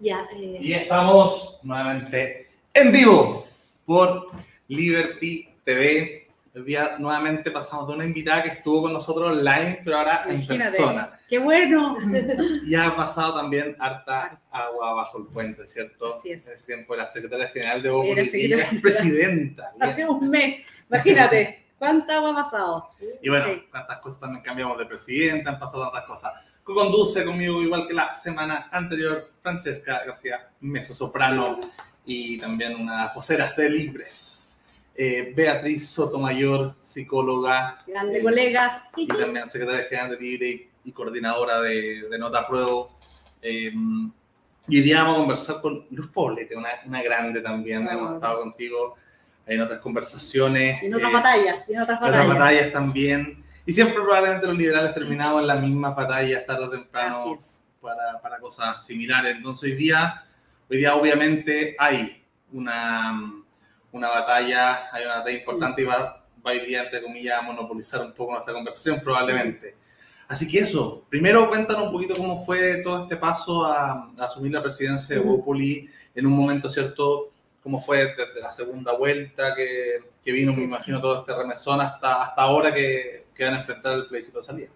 Ya, eh, Y estamos nuevamente en vivo por Liberty TV. Día nuevamente pasamos de una invitada que estuvo con nosotros online, pero ahora en Imagínate. persona. ¡Qué bueno! Y ha pasado también harta agua bajo el puente, ¿cierto? Así es. En ese tiempo era secretaria general de Era y es presidenta. Hace un mes. Imagínate, ¿cuánta agua ha pasado? Y bueno, Sí. cuántas cosas también cambiamos de presidenta, han pasado tantas cosas. Conduce conmigo, igual que la semana anterior, Francesca García, mezzo soprano y también una de las voceras de Libres. Eh, Beatriz Sotomayor, psicóloga. Grande eh, colega. Y también secretaria general de Libre y, y coordinadora de, de Nota Pruebo. Eh, y hoy día vamos a conversar con Luz Poblete, una, una grande también. Hemos estado contigo en otras conversaciones. En otras eh, batallas, en otras en otras batallas. batallas también. Y siempre probablemente los liberales terminamos en las mismas batallas tarde o temprano para, para cosas similares. Entonces hoy día, hoy día obviamente hay una, una batalla, hay una batalla importante y va, va hoy día, entre comillas, a monopolizar un poco nuestra conversación probablemente. Así que eso, primero cuéntanos un poquito cómo fue todo este paso a, a asumir la presidencia de. Bópoli en un momento, ¿cierto? ¿Cómo fue desde la segunda vuelta que, que vino, me imagino, todo este remesón hasta, hasta ahora que, que van a enfrentar el plebiscito de salida?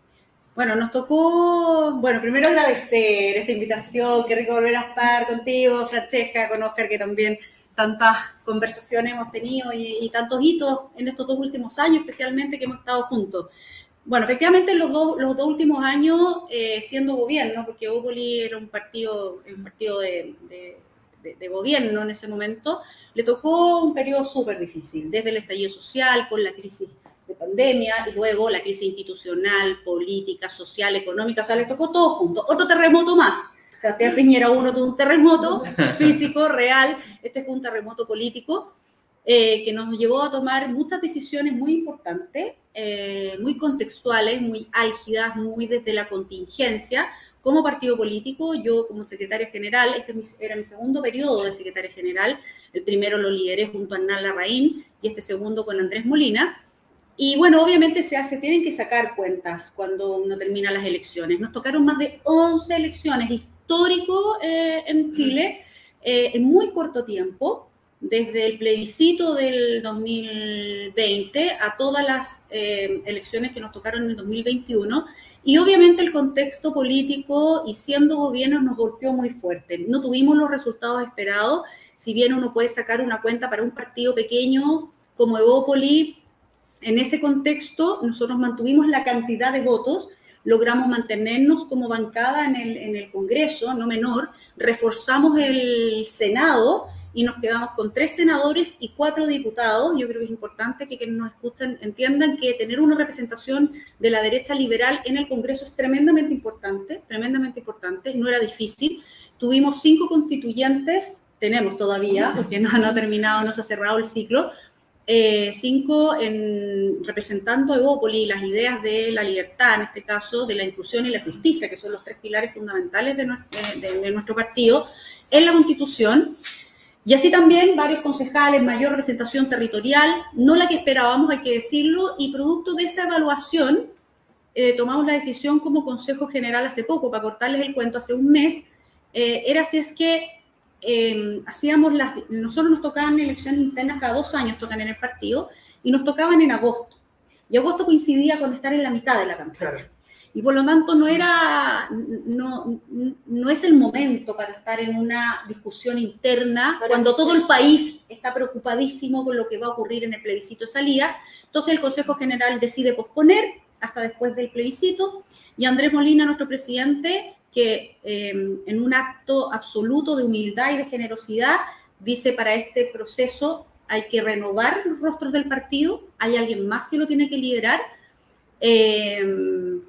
Bueno, nos tocó, bueno, primero agradecer esta invitación, qué rico volver a estar contigo, Francesca, con Oscar, que también tantas conversaciones hemos tenido y, y tantos hitos en estos dos últimos años, especialmente que hemos estado juntos. Bueno, efectivamente, los dos, los dos últimos años eh, siendo gobierno, porque Opoli era un partido, un partido de, de- de- de gobierno en ese momento, le tocó un periodo súper difícil, desde el estallido social, con la crisis de pandemia y luego la crisis institucional, política, social, económica, o sea, le tocó todo junto. Otro terremoto más. Sebastián Piñera uno tuvo un terremoto físico, real, este fue un terremoto político eh, que nos llevó a tomar muchas decisiones muy importantes, eh, muy contextuales, muy álgidas, muy desde la contingencia. Como partido político, yo como secretaria general, este era mi segundo periodo de secretaria general, el primero lo lideré junto a Hernán Larraín y este segundo con Andrés Molina. Y bueno, obviamente se hace, tienen que sacar cuentas cuando uno termina las elecciones. Nos tocaron más de 11 elecciones, histórico eh, en Chile, eh, en muy corto tiempo, desde el plebiscito del 2020 a todas las eh, elecciones que nos tocaron en el 2021. Y obviamente el contexto político y siendo gobierno nos golpeó muy fuerte. No tuvimos los resultados esperados, si bien uno puede sacar una cuenta para un partido pequeño como Evópoli, en ese contexto, nosotros mantuvimos la cantidad de votos, logramos mantenernos como bancada en el, en el Congreso, no menor, reforzamos el Senado y nos quedamos con tres senadores y cuatro diputados. Yo creo que es importante que quienes nos escuchan entiendan que tener una representación de la derecha liberal en el Congreso es tremendamente importante, tremendamente importante, no era difícil. Tuvimos cinco constituyentes, tenemos todavía, porque no, no ha terminado, no se ha cerrado el ciclo, eh, cinco en, representando a Evópoli las ideas de la libertad, en este caso, de la inclusión y la justicia, que son los tres pilares fundamentales de, nues- de- de nuestro partido, en la Constitución. Y así también varios concejales, mayor representación territorial, no la que esperábamos, hay que decirlo, y producto de esa evaluación, eh, tomamos la decisión como Consejo General hace poco, para cortarles el cuento, hace un mes, eh, era si es que eh, hacíamos las, nosotros nos tocaban elecciones internas cada dos años, tocan en el partido, y nos tocaban en agosto. Y agosto coincidía con estar en la mitad de la campaña. Y por lo tanto no era, no, no es el momento para estar en una discusión interna cuando todo el país está preocupadísimo con lo que va a ocurrir en el plebiscito de salida. Entonces el Consejo General decide posponer hasta después del plebiscito y Andrés Molina, nuestro presidente, que eh, en un acto absoluto de humildad y de generosidad dice para este proceso hay que renovar los rostros del partido, hay alguien más que lo tiene que liderar. Eh,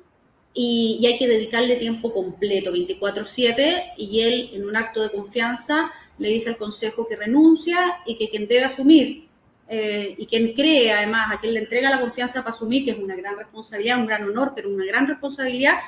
y, hay que dedicarle tiempo completo, 24/7, y él en un acto de confianza le dice al Consejo que renuncia y que quien debe asumir eh, y quien cree además a quien le entrega la confianza para asumir, que es una gran responsabilidad, un gran honor, pero una gran responsabilidad,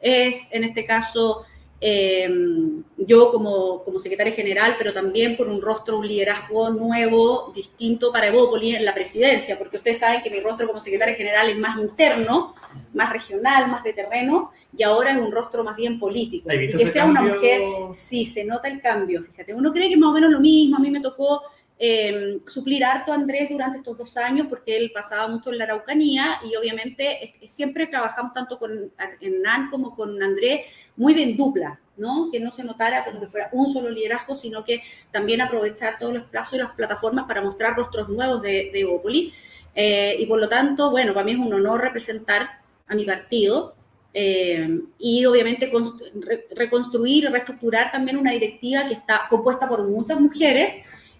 es en este caso Em, yo como, como secretaria general, pero también por un rostro, un liderazgo nuevo, distinto para Evópoli en la presidencia, porque ustedes saben que mi rostro como secretaria general es más interno, más regional, más de terreno, y ahora es un rostro más bien político. ¿Has visto Y que sea una mujer, sí, se nota el cambio, fíjate. Uno cree que es más o menos lo mismo, a mí me tocó eh, suplir harto a Andrés durante estos dos años porque él pasaba mucho en la Araucanía y obviamente siempre trabajamos tanto con Hernán como con Andrés muy de en dupla, ¿no? Que no se notara como que fuera un solo liderazgo, sino que también aprovechar todos los plazos y las plataformas para mostrar rostros nuevos de, de. Eh, y por lo tanto, bueno, para mí es un honor representar a mi partido eh, y obviamente const- re- reconstruir reestructurar también una directiva que está compuesta por muchas mujeres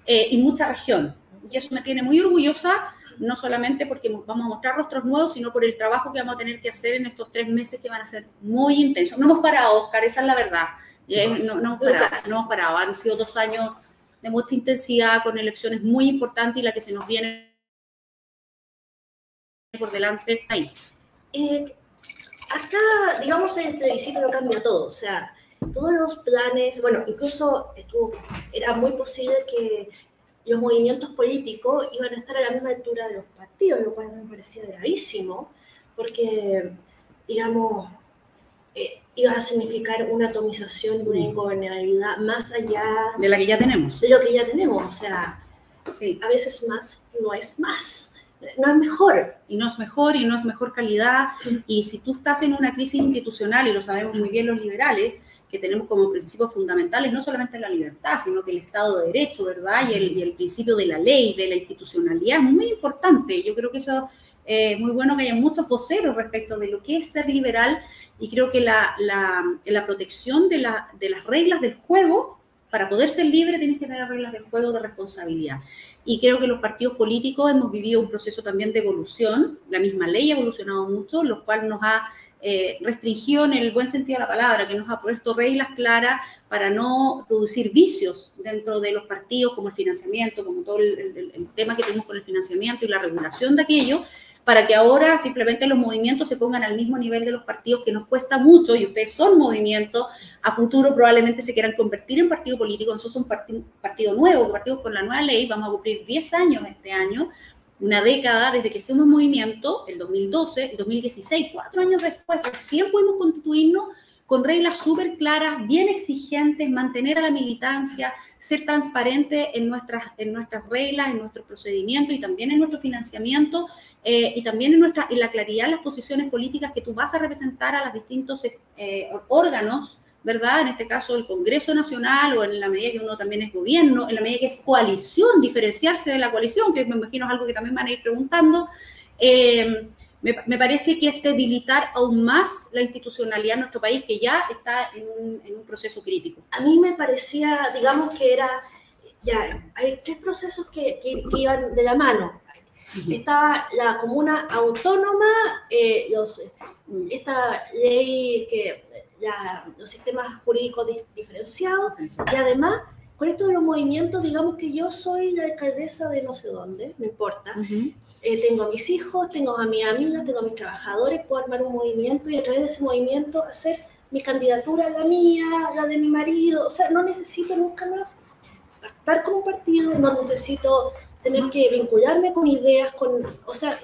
eh, y mucha región. Y eso me tiene muy orgullosa, no solamente porque mo- vamos a mostrar rostros nuevos, sino por el trabajo que vamos a tener que hacer en estos tres meses que van a ser muy intensos. No hemos parado, Oscar, esa es la verdad. Es- no, no hemos parado, no hemos parado. Han sido dos años de mucha intensidad, con elecciones muy importantes y la que se nos viene por delante ahí. Eh, acá, digamos, en el plebiscito lo cambia todo. O sea, todos los planes, bueno, incluso estuvo, era muy posible que los movimientos políticos iban a estar a la misma altura de los partidos, lo cual me parecía gravísimo, porque, digamos, eh, iba a significar una atomización de una ingobernabilidad más allá De la que ya tenemos. de lo que ya tenemos. O sea, Sí. a veces más no es más, no es mejor. y no es mejor y no es mejor calidad. Y si tú estás en una crisis institucional, y lo sabemos muy bien los liberales, que tenemos como principios fundamentales no solamente la libertad, sino que el Estado de Derecho, ¿verdad? Y el, y el principio de la ley, de la institucionalidad, es muy importante. Yo creo que eso eh, es muy bueno que haya muchos voceros respecto de lo que es ser liberal y creo que la, la, la protección de, la, de las reglas del juego, para poder ser libre tienes que tener reglas del juego de responsabilidad. Y creo que los partidos políticos hemos vivido un proceso también de evolución. La misma ley ha evolucionado mucho, lo cual nos ha eh, restringido en el buen sentido de la palabra, que nos ha puesto reglas claras para no producir vicios dentro de los partidos, como el financiamiento, como todo el, el- el tema que tenemos con el financiamiento y la regulación de aquello, para que ahora simplemente los movimientos se pongan al mismo nivel de los partidos, que nos cuesta mucho, y ustedes son movimientos, a futuro probablemente se quieran convertir en partido político, nosotros somos un parti- partido nuevo, que partimos con la nueva ley, vamos a cumplir 10 años este año, una década desde que somos movimiento, el 2012, el 2016, cuatro años después, recién pudimos constituirnos con reglas súper claras, bien exigentes, mantener a la militancia, ser transparente en nuestras, en nuestras reglas, en nuestros procedimientos y también en nuestro financiamiento eh, y también en, nuestra, en la claridad de las posiciones políticas que tú vas a representar a los distintos eh, órganos, ¿verdad? En este caso el Congreso Nacional o en la medida que uno también es gobierno, en la medida que es coalición, diferenciarse de la coalición, que me imagino es algo que también van a ir preguntando. Eh, me, me, parece que es debilitar aún más la institucionalidad en nuestro país, que ya está en un, en un proceso crítico. A mí me parecía, digamos que era, ya, hay tres procesos que, que, que iban de la mano. Estaba la comuna autónoma, eh, los, esta ley que la, los sistemas jurídicos di, diferenciados y además con esto de los movimientos, digamos que yo soy la alcaldesa de no sé dónde, no importa. Uh -huh. eh, tengo a mis hijos, tengo a mis amigas, tengo a mis trabajadores, puedo armar un movimiento y a través de ese movimiento hacer mi candidatura, la mía, la de mi marido. O sea, no necesito nunca más estar con un partido, no necesito tener que vincularme con ideas, con, o sea,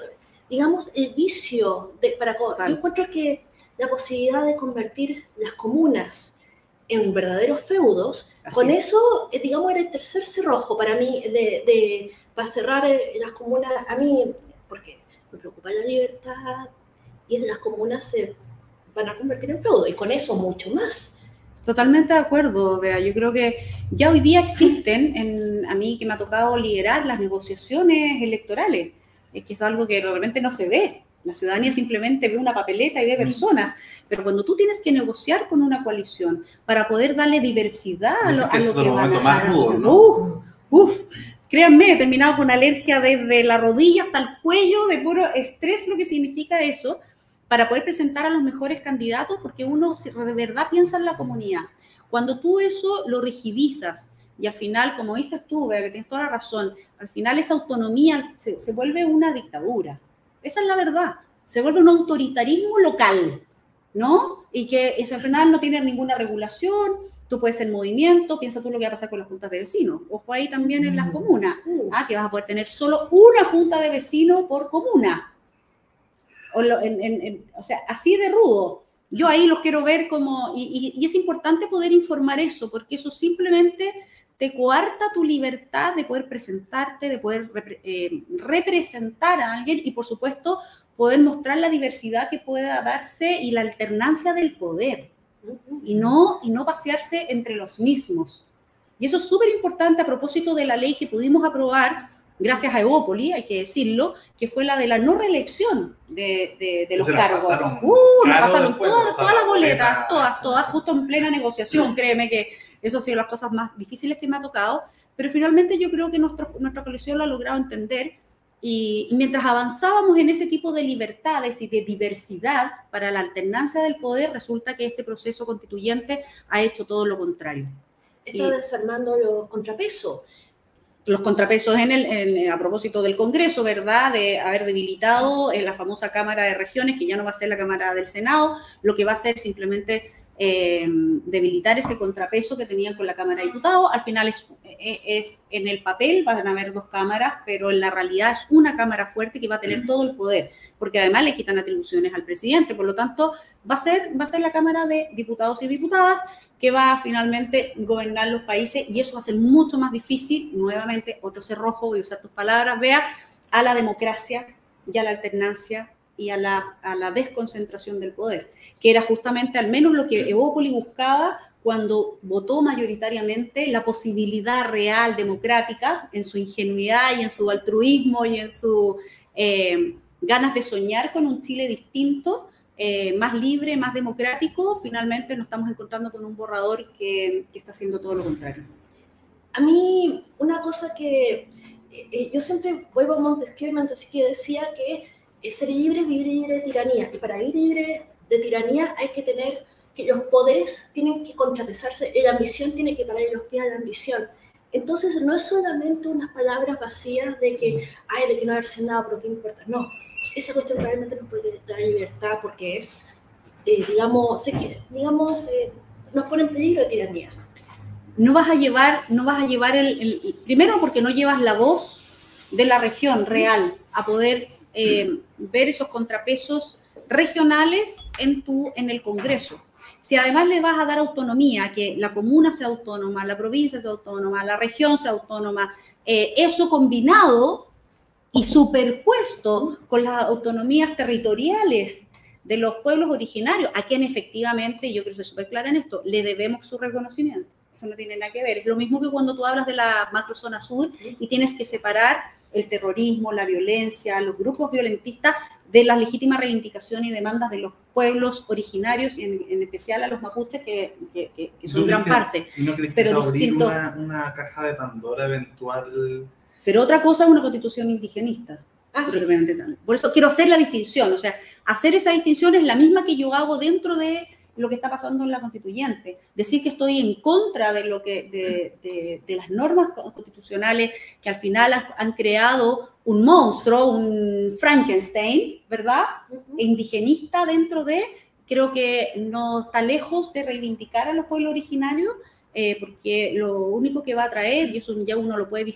digamos, el vicio de, para... Vale. Yo encuentro que la posibilidad de convertir las comunas en verdaderos feudos, Así con es. eso, eh, digamos, era el tercer cerrojo para mí, de, de, para cerrar eh, las comunas, a mí, porque me preocupa la libertad, y las comunas se van a convertir en feudo, y con eso mucho más. Totalmente de acuerdo, Bea. Yo creo que ya hoy día existen, en, a mí que me ha tocado liderar las negociaciones electorales, es que es algo que realmente no se ve. La ciudadanía simplemente ve una papeleta y ve personas, pero cuando tú tienes que negociar con una coalición para poder darle diversidad a lo, a lo que, van a rudo, ¿no? uf, créanme, he terminado con alergia desde la rodilla hasta el cuello, de puro estrés, lo que significa eso, para poder presentar a los mejores candidatos, porque uno de verdad piensa en la comunidad. Cuando tú eso lo rigidizas y al final, como dices tú, que tienes toda la razón, al final esa autonomía se, se vuelve una dictadura. Esa es la verdad. Se vuelve un autoritarismo local. ¿no? Y que eso al final no tiene ninguna regulación, tú puedes ser movimiento, piensa tú lo que va a pasar con las juntas de vecinos. Ojo ahí también en las comunas, ¿ah? que vas a poder tener solo una junta de vecinos por comuna. O, o sea, así de rudo. Yo ahí los quiero ver como, y, y, es importante poder informar eso, porque eso simplemente te coarta tu libertad de poder presentarte, de poder eh, representar a alguien y por supuesto poder mostrar la diversidad que pueda darse y la alternancia del poder y no, y no pasearse entre los mismos. Y eso es súper importante a propósito de la ley que pudimos aprobar gracias a Evópoli, hay que decirlo, que fue la de la no reelección de, de, los cargos. Pasaron, uh, nos pasaron todas, todas las boletas, todas, todas, justo en plena negociación, créeme que eso ha sido las cosas más difíciles que me ha tocado, pero finalmente yo creo que nuestro, nuestra coalición lo ha logrado entender y, mientras avanzábamos en ese tipo de libertades y de diversidad para la alternancia del poder, resulta que este proceso constituyente ha hecho todo lo contrario. Está desarmando los contrapesos. Los contrapesos en el, a propósito del Congreso, ¿verdad? De haber debilitado en la famosa Cámara de Regiones, que ya no va a ser la Cámara del Senado, lo que va a ser simplemente Em, debilitar ese contrapeso que tenían con la Cámara de Diputados. Al final es, e, es, en el papel, van a haber dos cámaras, pero en la realidad es una Cámara fuerte que va a tener todo el poder, porque además le quitan atribuciones al presidente. Por lo tanto, va a ser, va a ser la Cámara de Diputados y Diputadas que va a finalmente gobernar los países y eso va a ser mucho más difícil, nuevamente, otro cerrojo, voy a usar tus palabras, vea, a la democracia y a la alternancia y a la, a la desconcentración del poder que era justamente al menos lo que Evópoli buscaba cuando votó mayoritariamente la posibilidad real democrática en su ingenuidad y en su altruismo y en su eh, ganas de soñar con un Chile distinto, eh, más libre, más democrático, finalmente nos estamos encontrando con un borrador que, está haciendo todo lo contrario. A mí, una cosa que eh, yo siempre vuelvo a Montesquieu y Montesquieu decía que ser libre es vivir libre de tiranía, y para vivir libre de tiranía hay que tener que los poderes tienen que contrapesarse, la ambición tiene que parar los pies a la ambición. Entonces no es solamente unas palabras vacías de que, ay, de que no haberse nada, pero qué importa. No, esa cuestión realmente nos puede dar libertad porque es, eh, digamos, digamos eh, nos pone en peligro de tiranía. No vas a llevar, no vas a llevar el, primero porque no llevas la voz de la región real a poder eh, ver esos contrapesos regionales en, tu, en el Congreso. Si además le vas a dar autonomía, que la comuna sea autónoma, la provincia sea autónoma, la región sea autónoma, eh, eso combinado y superpuesto con las autonomías territoriales de los pueblos originarios, a quien efectivamente, yo creo que soy súper clara en esto, le debemos su reconocimiento. Eso no tiene nada que ver. Lo mismo que cuando tú hablas de la macrozona sur y tienes que separar el terrorismo, la violencia, los grupos violentistas de las legítimas reivindicaciones y demandas de los pueblos originarios, en, en especial a los mapuches, que, que, son gran parte. ¿Y no crees pero abrir una, una, caja de Pandora eventual? Pero otra cosa es una constitución indigenista. Ah, sí. Por eso quiero hacer la distinción, o sea, hacer esa distinción es la misma que yo hago dentro de lo que está pasando en la constituyente. Decir que estoy en contra de, lo que, de, de, las normas constitucionales que al final han, creado un monstruo, un Frankenstein, ¿verdad? E indigenista dentro de, creo que no está lejos de reivindicar a los pueblos originarios, eh, porque lo único que va a traer, y eso ya uno lo puede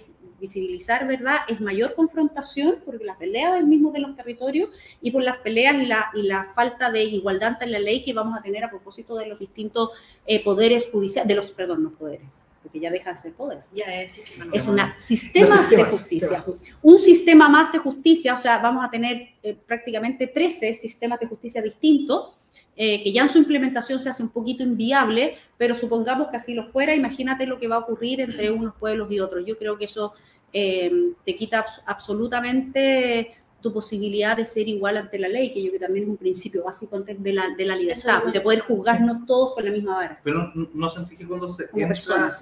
visibilizar, ¿verdad? Es mayor confrontación por las peleas del mismo de los territorios y por las peleas y la, y la falta de igualdad en la ley que vamos a tener a propósito de los distintos eh, poderes judiciales, de los, perdón, no poderes, porque ya deja de ser poder. Ya es, es un sistema de justicia. Un sistema más de justicia, o sea, vamos a tener eh, prácticamente 13 sistemas de justicia distintos eh, que ya en su implementación se hace un poquito inviable, pero supongamos que así lo fuera, imagínate lo que va a ocurrir entre unos pueblos y otros. Yo creo que eso eh, te quita absolutamente tu posibilidad de ser igual ante la ley, que yo que también es un principio básico de la, de la libertad, de poder juzgarnos todos con la misma vara. Pero no, no sentí que cuando se entra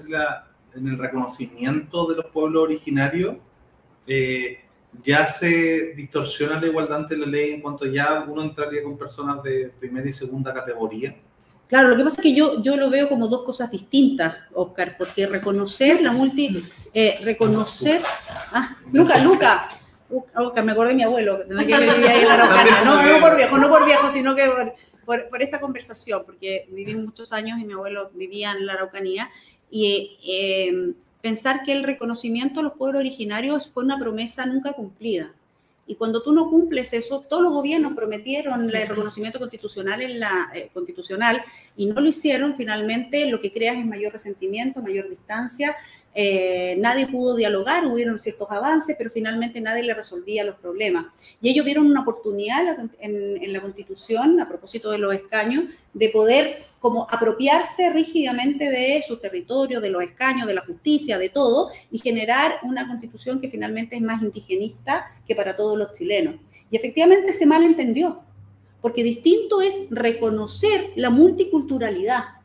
en, el reconocimiento de los pueblos originarios, eh, ya se distorsiona la igualdad ante la ley en cuanto ya uno entraría con personas de primera y segunda categoría. Claro, lo que pasa es que yo, yo lo veo como dos cosas distintas, Oscar, porque reconocer la multi... Eh, reconocer... Ah, Luca, Luca. Oscar, me acordé de mi abuelo, que, que vivía ahí en la No, no por viejo, no por viejo, sino que por, por, esta conversación, porque viví muchos años y mi abuelo vivía en la Araucanía, y eh, pensar que el reconocimiento a los pueblos originarios fue una promesa nunca cumplida. Y cuando tú no cumples eso, todos los gobiernos prometieron el reconocimiento constitucional en la eh, constitucional y no lo hicieron, finalmente lo que creas es mayor resentimiento, mayor distancia. Eh, nadie pudo dialogar, hubieron ciertos avances, pero finalmente nadie le resolvía los problemas. Y ellos vieron una oportunidad en, en la constitución, a propósito de los escaños, de poder como apropiarse rígidamente de su territorio, de los escaños, de la justicia, de todo, y generar una constitución que finalmente es más indigenista que para todos los chilenos. Y efectivamente se malentendió, porque distinto es reconocer la multiculturalidad,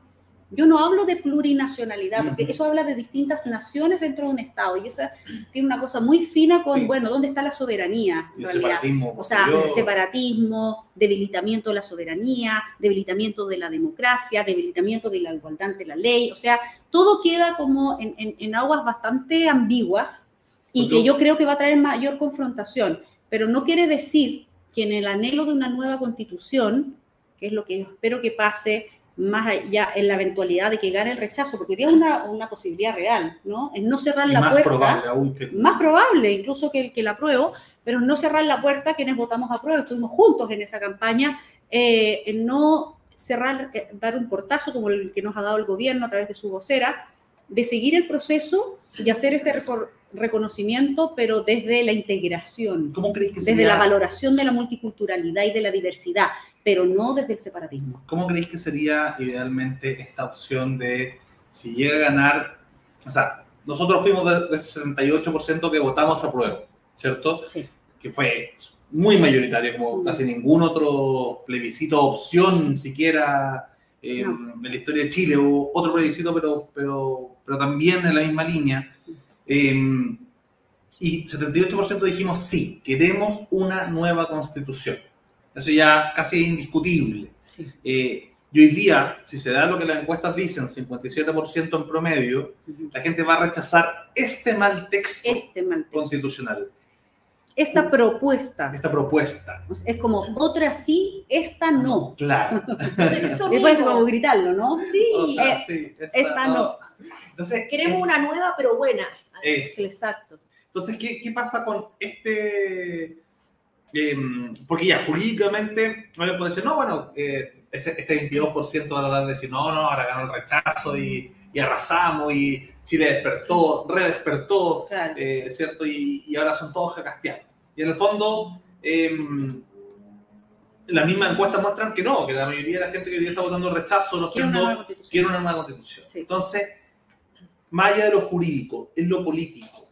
yo no hablo de plurinacionalidad, porque eso habla de distintas naciones dentro de un Estado y esa tiene una cosa muy fina con, bueno, ¿dónde está la soberanía? En separatismo. O sea, separatismo, debilitamiento de la soberanía, debilitamiento de la democracia, debilitamiento de la igualdad ante la ley, o sea, todo queda como en, en aguas bastante ambiguas y que yo creo que va a traer mayor confrontación, pero no quiere decir que en el anhelo de una nueva constitución, que es lo que espero que pase, más allá en la eventualidad de que gane el rechazo, porque tiene una, una posibilidad real, ¿no? En no cerrar la más puerta. Probable aún que... Más probable incluso que el que la apruebo, pero no cerrar la puerta quienes votamos a prueba, estuvimos juntos en esa campaña, eh, en no cerrar, eh, dar un portazo como el que nos ha dado el gobierno a través de su vocera, de seguir el proceso y hacer este reconocimiento, pero desde la integración, ¿Cómo crees que desde sería... la valoración de la multiculturalidad y de la diversidad, pero no desde el separatismo. ¿Cómo creéis que sería idealmente esta opción de si llega a ganar, o sea, nosotros fuimos de, de 68% que votamos a prueba, ¿cierto? Sí. Que fue muy mayoritario, como Mm. casi ningún otro plebiscito, opción siquiera eh, No. en la historia de Chile, hubo otro plebiscito, pero, pero, pero también en la misma línea. Eh, y 78% dijimos sí, queremos una nueva constitución. Eso ya casi es indiscutible. Sí. Eh, y hoy día, si se da lo que las encuestas dicen, 57% en promedio, la gente va a rechazar este mal texto Este mal texto. constitucional, Esta propuesta esta propuesta. es como otra sí, esta no. Claro. Eso mismo. como gritarlo, ¿no? Sí, Otra, eh, sí, esta no. Entonces, Queremos eh, una nueva, pero buena. es- exacto. Entonces, ¿qué, qué pasa con este? Em, porque ya, jurídicamente, uno puede decir, no, bueno, eh, ese- este 22% va a tratar de decir, no, no, ahora ganó el rechazo y, y arrasamos y Chile despertó, redespertó, Claro. eh, ¿cierto? Y, y ahora son todos jacasteados. Y en el fondo, em, las mismas encuestas muestran que no, que la mayoría de la gente que hoy día está votando rechazo, no Quiero una nueva constitución. quiere una nueva constitución. Sí. Entonces, más allá de lo jurídico, es lo político.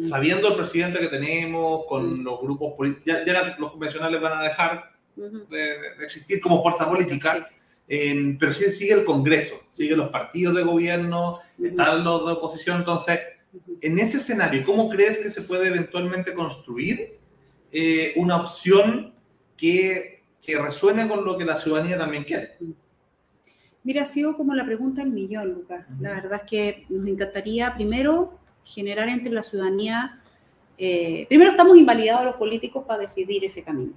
Mm. Sabiendo el presidente que tenemos, con los grupos políticos, ya, ya los convencionales van a dejar de, de existir como fuerza política, eh, pero sí sigue el Congreso, sigue los partidos de gobierno, están los de oposición. Entonces, en ese escenario, ¿cómo crees que se puede eventualmente construir eh, una opción que, que resuene con lo que la ciudadanía también quiere? Mira, ha sido como la pregunta del millón, Lucas. La verdad es que nos encantaría primero generar entre la ciudadanía, eh, primero estamos invalidados los políticos para decidir ese camino.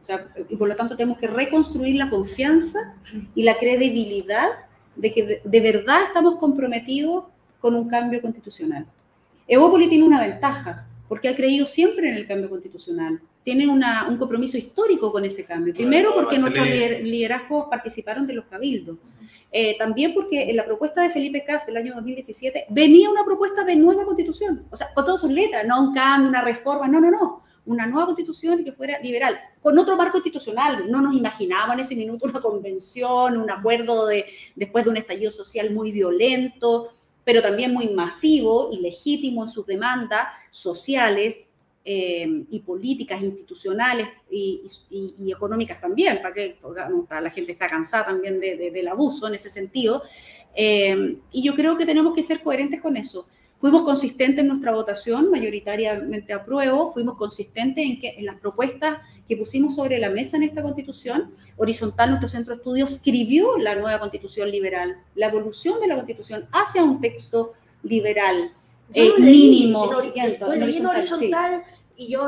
O sea, y por lo tanto tenemos que reconstruir la confianza y la credibilidad de que de, de verdad estamos comprometidos con un cambio constitucional. Evópoli tiene una ventaja, porque ha creído siempre en el cambio constitucional. Tiene una- un compromiso histórico con ese cambio. Primero porque nuestros liderazgos participaron de los cabildos. Eh, también porque en la propuesta de Felipe Cast del año 2017 venía una propuesta de nueva constitución, o sea, con todas sus letras, no un cambio, una reforma, no, no, no, una nueva constitución que fuera liberal, con otro marco constitucional. No nos imaginábamos en ese minuto una convención, un acuerdo de, después de un estallido social muy violento, pero también muy masivo y legítimo en sus demandas sociales eh, y políticas institucionales y, y- y económicas también, para que la gente está cansada también de- de- del abuso en ese sentido. Eh, y yo creo que tenemos que ser coherentes con eso. Fuimos consistentes en nuestra votación, mayoritariamente apruebo, fuimos consistentes en, que, en las propuestas que pusimos sobre la mesa en esta constitución. Horizontal, nuestro centro de estudios, escribió la nueva constitución liberal, la evolución de la constitución hacia un texto liberal, eh, leí mínimo. en en en horizontal, sí. Y yo.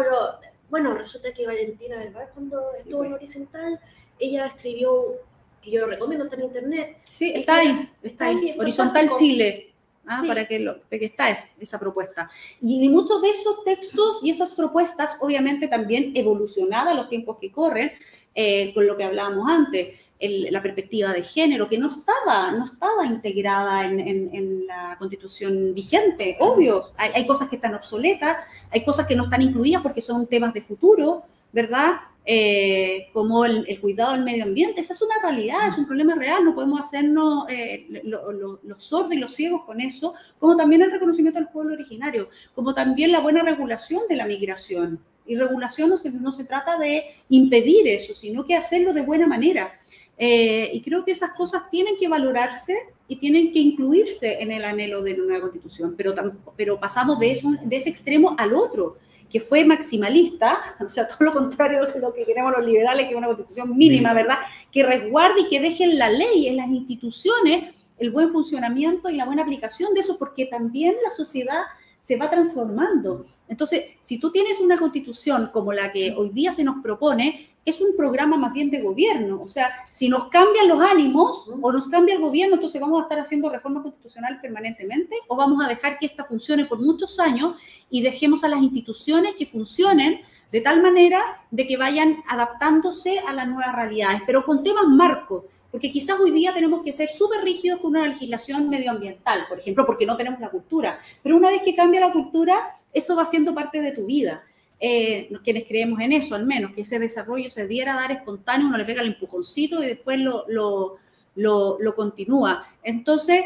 Bueno, resulta que Valentina Vergara, cuando estuvo en horizontal, ella escribió, que yo recomiendo, está en internet. Sí, está ahí, está ahí. Horizontal fantástico. Chile. Ah, Sí. para que lo para que está esa propuesta. Y muchos de esos textos y esas propuestas, obviamente también evolucionadas a los tiempos que corren, eh, con lo que hablábamos antes, el- la perspectiva de género, que no estaba, no estaba integrada en, en- en la constitución vigente, obvio. Hay, hay cosas que están obsoletas, hay cosas que no están incluidas porque son temas de futuro, ¿verdad? Eh, como el, el cuidado del medio ambiente. Esa es una realidad, es un problema real, no podemos hacernos eh, lo- lo- los sordos y los ciegos con eso, como también el reconocimiento del pueblo originario, como también la buena regulación de la migración. Y regulación no se, no se trata de impedir eso, sino que hacerlo de buena manera. Eh, y creo que esas cosas tienen que valorarse y tienen que incluirse en el anhelo de una nueva constitución, pero, pero pasamos de, eso, de ese extremo al otro, que fue maximalista, o sea, todo lo contrario de lo que queremos los liberales, que es una constitución mínima, ¿verdad? Que resguarde y que deje en la ley, en las instituciones, el buen funcionamiento y la buena aplicación de eso, porque también la sociedad se va transformando. Entonces, si tú tienes una constitución como la que hoy día se nos propone, es un programa más bien de gobierno. O sea, si nos cambian los ánimos o nos cambia el gobierno, entonces vamos a estar haciendo reforma constitucional permanentemente o vamos a dejar que esta funcione por muchos años y dejemos a las instituciones que funcionen de tal manera de que vayan adaptándose a las nuevas realidades, pero con temas marcos. Porque quizás hoy día tenemos que ser súper rígidos con una legislación medioambiental, por ejemplo, porque no tenemos la cultura. Pero una vez que cambia la cultura, eso va siendo parte de tu vida. Eh, quienes creemos en eso, al menos, que ese desarrollo se diera a dar espontáneo, uno le pega el empujoncito y después lo, lo, lo, lo continúa. Entonces,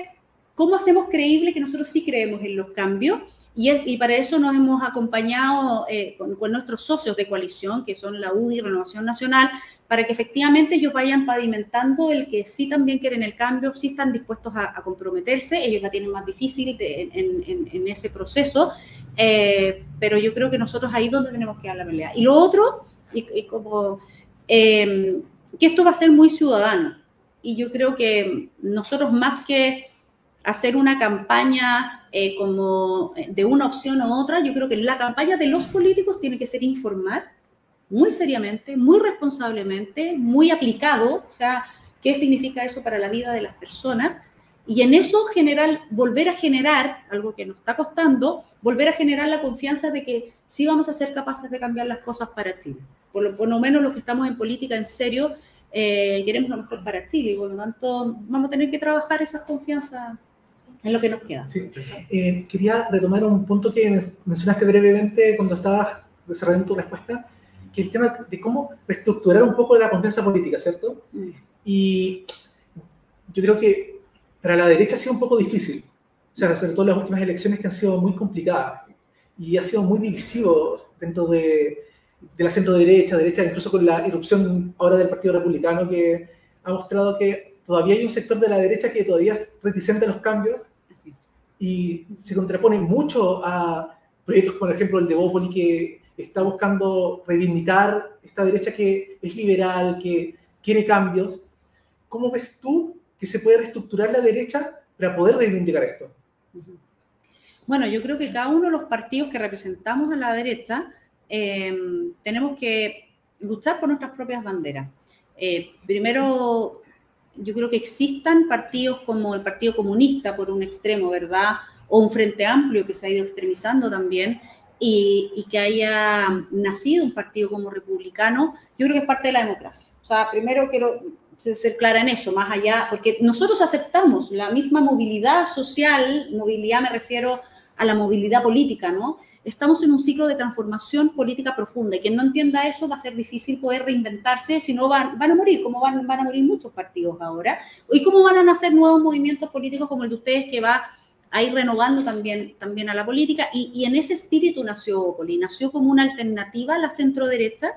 ¿cómo hacemos creíble que nosotros sí creemos en los cambios? Y, es- y para eso nos hemos acompañado eh, con, con nuestros socios de coalición, que son la UDI, Renovación Nacional, para que efectivamente ellos vayan pavimentando el que sí también quieren el cambio, sí están dispuestos a, comprometerse, ellos la tienen más difícil en, ese proceso, eh, pero yo creo que nosotros ahí es donde tenemos que dar la pelea. Y lo otro, y, como eh, que esto va a ser muy ciudadano, y yo creo que nosotros más que hacer una campaña eh, como de una opción u otra, yo creo que la campaña de los políticos tiene que ser informar muy seriamente, muy responsablemente, muy aplicado, o sea, qué significa eso para la vida de las personas, y en eso generar, volver a generar, algo que nos está costando, volver a generar la confianza de que sí vamos a ser capaces de cambiar las cosas para Chile. Por lo, por lo menos los que estamos en política en serio, eh, queremos lo mejor para Chile, y por lo tanto vamos a tener que trabajar esa confianza en lo que nos queda. Sí. Eh, quería retomar un punto que men- mencionaste brevemente cuando estabas desarrollando tu respuesta, que es el tema de cómo reestructurar un poco la confianza política, ¿cierto? Mm. Y yo creo que para la derecha ha sido un poco difícil, o sea, sobre todo las últimas elecciones que han sido muy complicadas y ha sido muy divisivo dentro de, de la centro derecha, derecha, incluso con la irrupción ahora del Partido Republicano que ha mostrado que todavía hay un sector de la derecha que todavía es reticente a los cambios y se contrapone mucho a proyectos, por ejemplo, el de Bópoli, que está buscando reivindicar esta derecha que es liberal, que quiere cambios. ¿Cómo ves tú que se puede reestructurar la derecha para poder reivindicar esto? Bueno, yo creo que cada uno de los partidos que representamos a la derecha eh, tenemos que luchar por nuestras propias banderas. Eh, primero, yo creo que existan partidos como el Partido Comunista por un extremo, ¿verdad? O un Frente Amplio que se ha ido extremizando también y, y que haya nacido un partido como republicano, yo creo que es parte de la democracia. O sea, primero quiero ser clara en eso, más allá, porque nosotros aceptamos la misma movilidad social, movilidad me refiero a la movilidad política, ¿no? Estamos en un ciclo de transformación política profunda y quien no entienda eso va a ser difícil poder reinventarse, si no van, van a morir, como van, van a morir muchos partidos ahora, y cómo van a nacer nuevos movimientos políticos como el de ustedes que va a ir renovando también, también a la política, y, en ese espíritu nació Opoli, nació como una alternativa a la centro derecha,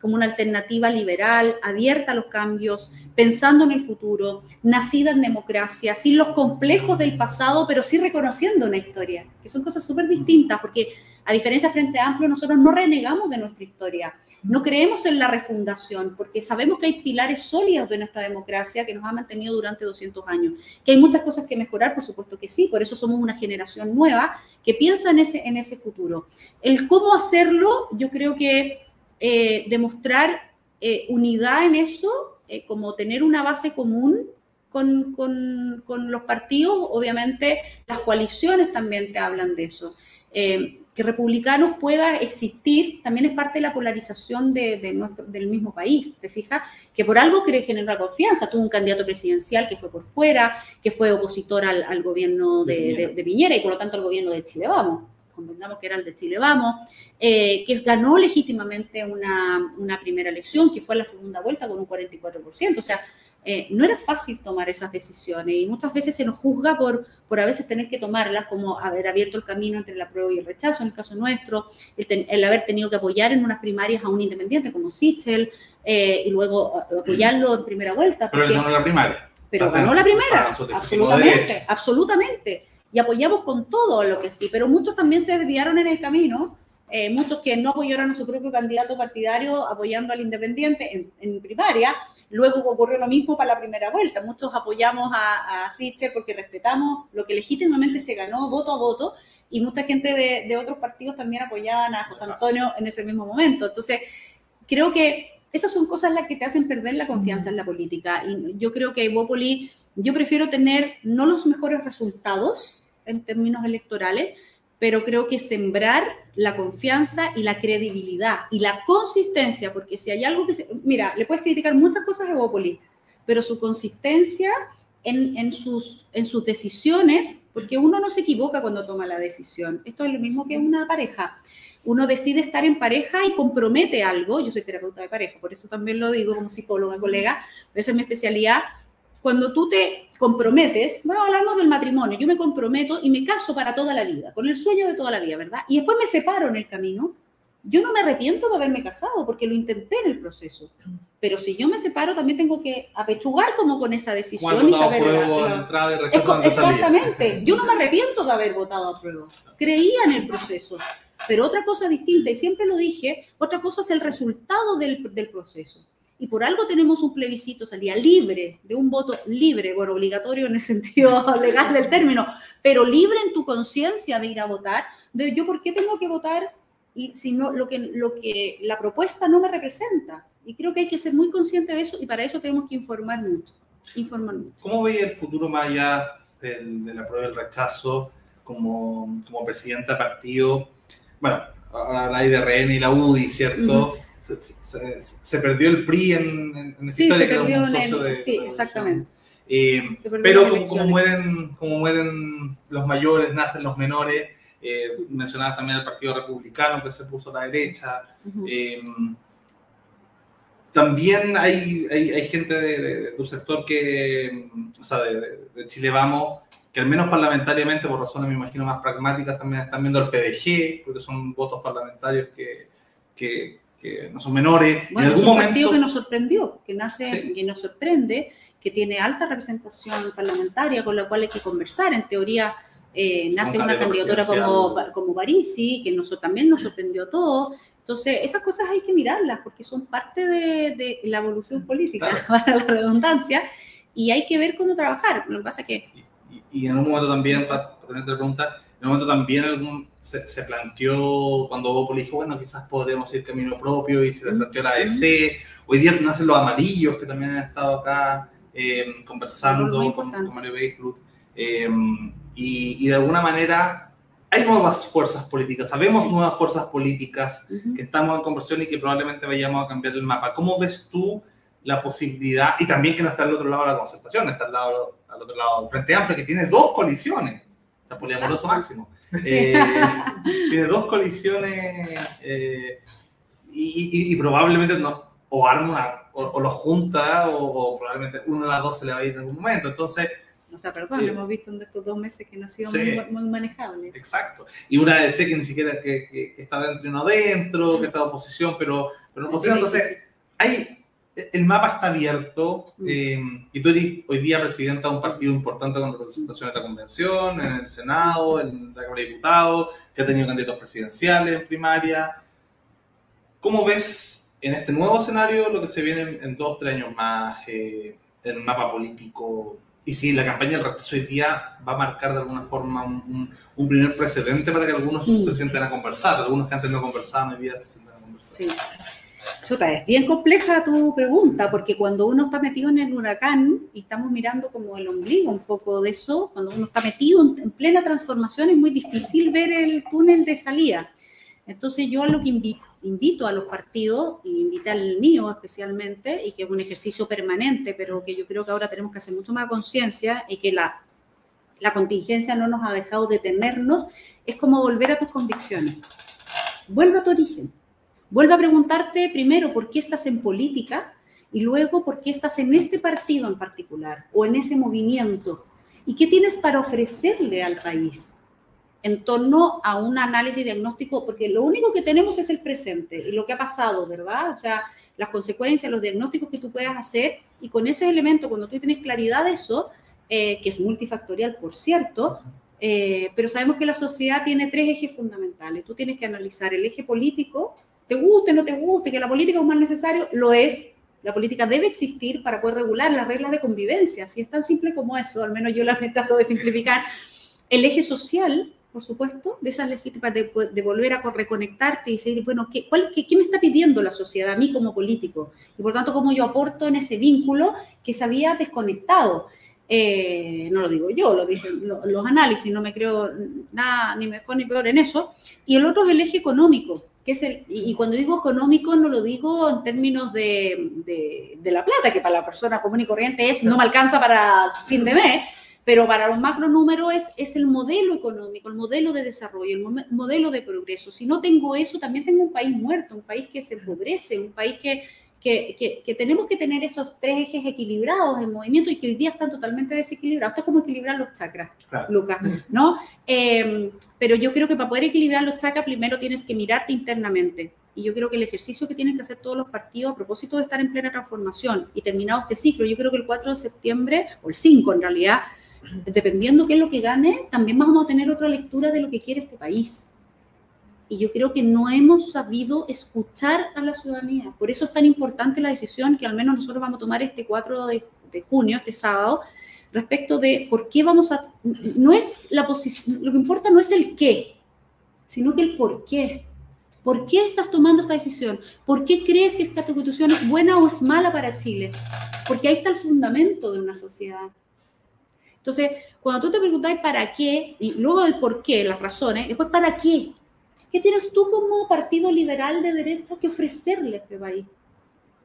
como una alternativa liberal, abierta a los cambios, pensando en el futuro, nacida en democracia, sin los complejos del pasado, pero sí reconociendo una historia, que son cosas súper distintas, porque a diferencia Frente Amplio, nosotros no renegamos de nuestra historia, no creemos en la refundación, porque sabemos que hay pilares sólidos de nuestra democracia que nos ha mantenido durante 200 años, que hay muchas cosas que mejorar, por supuesto que sí, por eso somos una generación nueva que piensa en ese, en ese futuro. El cómo hacerlo, yo creo que eh, demostrar eh, unidad en eso eh, como tener una base común con, con, con, los partidos, obviamente las coaliciones también te hablan de eso. Que republicanos pueda existir también es parte de la polarización de, de nuestro, del mismo país, ¿te fijas? Que por algo quiere generar confianza. Tuvo un candidato presidencial que fue por fuera, que fue opositor al, al gobierno de, de, de, Piñera y por lo tanto al gobierno de Chile Vamos, convengamos que era el de Chile Vamos, eh, que ganó legítimamente una, una primera elección, que fue la segunda vuelta con un 44%. O sea, eh, no era fácil tomar esas decisiones y muchas veces se nos juzga por, por a veces tener que tomarlas, como haber abierto el camino entre la prueba y el rechazo, en el caso nuestro, el, ten, el haber tenido que apoyar en unas primarias a un independiente como Sichel eh, y luego apoyarlo en primera vuelta. Porque, pero ganó la primaria. Pero ganó la primera, absolutamente, absolutamente. Y apoyamos con todo lo que sí, pero muchos también se desviaron en el camino. Eh, muchos que no apoyaron a su propio candidato partidario apoyando al independiente en, en primaria, Luego ocurrió lo mismo para la primera vuelta. Muchos apoyamos a, a Sister porque respetamos lo que legítimamente se ganó voto a voto y mucha gente de, de, otros partidos también apoyaban a José Antonio en ese mismo momento. Entonces, creo que esas son cosas las que te hacen perder la confianza en la política. Y yo creo que Bópoli, yo prefiero tener no los mejores resultados en términos electorales, pero creo que sembrar la confianza y la credibilidad y la consistencia, porque si hay algo que se... Mira, le puedes criticar muchas cosas a Evópolis, pero su consistencia en, en, sus, en sus decisiones, porque uno no se equivoca cuando toma la decisión. Esto es lo mismo que una pareja. Uno decide estar en pareja y compromete algo. Yo soy terapeuta de pareja, por eso también lo digo como psicóloga, colega. Esa es mi especialidad cuando tú te comprometes, bueno, hablamos del matrimonio, yo me comprometo y me caso para toda la vida, con el sueño de toda la vida, ¿verdad? Y después me separo en el camino, yo no me arrepiento de haberme casado porque lo intenté en el proceso. Pero si yo me separo, también tengo que apechugar como con esa decisión y saber. La, la, y es, exactamente. Yo no me arrepiento de haber votado a prueba. Creía en el proceso. Pero otra cosa distinta, y siempre lo dije, otra cosa es el resultado del, del proceso y por algo tenemos un plebiscito, salía libre, de un voto libre, bueno, obligatorio en el sentido legal del término, pero libre en tu conciencia de ir a votar, de yo por qué tengo que votar si no, lo, que, lo que la propuesta no me representa. Y creo que hay que ser muy consciente de eso y para eso tenemos que informar mucho. Informar mucho. ¿Cómo ve el futuro más allá del, de la prueba del rechazo como, como presidenta partido? Bueno, ahora la IDRN y la UDI, ¿cierto? Uh -huh se, se, se, perdió el PRI en, en sí, se perdió en el, de, sí, exactamente. Eh, pero como, como, mueren, como mueren los mayores, nacen los menores, eh, mencionabas también el Partido Republicano que se puso a la derecha. Uh -huh. eh, también hay, hay, hay gente de, de, de, tu sector que, o sea, de, de, Chile Vamos, que al menos parlamentariamente, por razones me imagino más pragmáticas, también están viendo el PDG, porque son votos parlamentarios que, que, que no son menores. Bueno, en algún es un momento... partido que nos sorprendió, que nace, sí. que nos sorprende, que tiene alta representación parlamentaria, con la cual hay que conversar. En teoría, eh, nace una candidatura como, como Parisi, que nos, también nos sorprendió a todos. Entonces, esas cosas hay que mirarlas porque son parte de, de la evolución política, claro. para la redundancia, y hay que ver cómo trabajar. Lo que pasa es que... Y, y en un momento también, para, para tener otra pregunta, en un momento también algún, se, se, planteó, cuando Bópoli dijo, bueno, quizás podremos ir camino propio y se le planteó la ADC. Hoy día nacen los amarillos que también han estado acá eh, conversando con, con, Mario Beisblut. Eh, y, y, de alguna manera hay nuevas fuerzas políticas, sabemos nuevas fuerzas políticas uh -huh. que estamos en conversión y que probablemente vayamos a cambiar el mapa. ¿Cómo ves tú la posibilidad, y también que no está al otro lado de la concertación, está al, lado, al otro lado del Frente Amplio, que tiene dos colisiones? Está poliamoroso máximo. Eh, tiene dos colisiones eh, y, y, y, probablemente no, o arma o, o, los junta o, o, probablemente uno de las dos se le va a ir en algún momento. Entonces. O sea, perdón, eh, hemos visto en estos dos meses que no han sido sí, muy, muy, manejables. Exacto. Y una de que ni siquiera que, que, que está dentro y no dentro, que está en oposición, pero, pero en oposición. Entonces, hay, el mapa está abierto eh, y tú eres hoy día presidenta de un partido importante con representación en la convención, en el Senado, en la Cámara de Diputados, que ha tenido candidatos presidenciales en primaria. ¿Cómo ves en este nuevo escenario lo que se viene en, en dos, tres años más eh, en el mapa político? Y si la campaña del rechazo hoy día va a marcar de alguna forma un, un, un primer precedente para que algunos mm. se sienten a conversar, algunos que antes no conversaban hoy día se sientan a conversar. Sí. Chuta, es bien compleja tu pregunta, porque cuando uno está metido en el huracán y estamos mirando como el ombligo un poco de eso, cuando uno está metido en, en plena transformación es muy difícil ver el túnel de salida. Entonces yo a lo que invito, invito a los partidos, y invito al mío especialmente, y que es un ejercicio permanente, pero que yo creo que ahora tenemos que hacer mucho más conciencia y que la, la contingencia no nos ha dejado detenernos, es como volver a tus convicciones. Vuelve a tu origen Vuelve a preguntarte primero por qué estás en política y luego por qué estás en este partido en particular o en ese movimiento y qué tienes para ofrecerle al país en torno a un análisis diagnóstico, porque lo único que tenemos es el presente y lo que ha pasado, ¿verdad? O sea, las consecuencias, los diagnósticos que tú puedas hacer y con ese elemento, cuando tú tienes claridad de eso, eh, que es multifactorial, por cierto, eh, pero sabemos que la sociedad tiene tres ejes fundamentales. Tú tienes que analizar el eje político, te guste, no te guste, que la política es un mal necesario, lo es. La política debe existir para poder regular las reglas de convivencia. Si es tan simple como eso, al menos yo la trato de simplificar. El eje social, por supuesto, de esas legítimas, de, de, volver a reconectarte y decir, bueno, ¿qué, cuál, qué, qué, me está pidiendo la sociedad a mí como político? Y por tanto, cómo yo aporto en ese vínculo que se había desconectado. Eh, no lo digo yo, lo dicen los análisis, no me creo nada ni mejor ni peor en eso. Y el otro es el eje económico que es el, y, cuando digo económico no lo digo en términos de, de, la plata, que para la persona común y corriente es no me alcanza para fin de mes, pero para los macro números es, es el modelo económico, el modelo de desarrollo, el modelo de progreso. Si no tengo eso, también tengo un país muerto, un país que se empobrece, un país que, que, que, que, tenemos que tener esos tres ejes equilibrados en movimiento y que hoy día están totalmente desequilibrados. Esto es como equilibrar los chakras, claro. Lucas, ¿no? Eh, pero yo creo que para poder equilibrar los chakras, primero tienes que mirarte internamente. Y yo creo que el ejercicio que tienen que hacer todos los partidos a propósito de estar en plena transformación y terminado este ciclo, yo creo que el 4 de septiembre, o el 5 en realidad, dependiendo qué es lo que gane, también vamos a tener otra lectura de lo que quiere este país y yo creo que no hemos sabido escuchar a la ciudadanía. Por eso es tan importante la decisión que al menos nosotros vamos a tomar este 4 de, junio, este sábado, respecto de por qué vamos a... No es la posición, lo que importa no es el qué, sino que el por qué. ¿Por qué estás tomando esta decisión? ¿Por qué crees que esta constitución es buena o es mala para Chile? Porque ahí está el fundamento de una sociedad. Entonces, cuando tú te preguntas para qué, y luego del por qué, las razones, después para qué, ¿Qué tienes tú como partido liberal de derecha que ofrecerle a este país?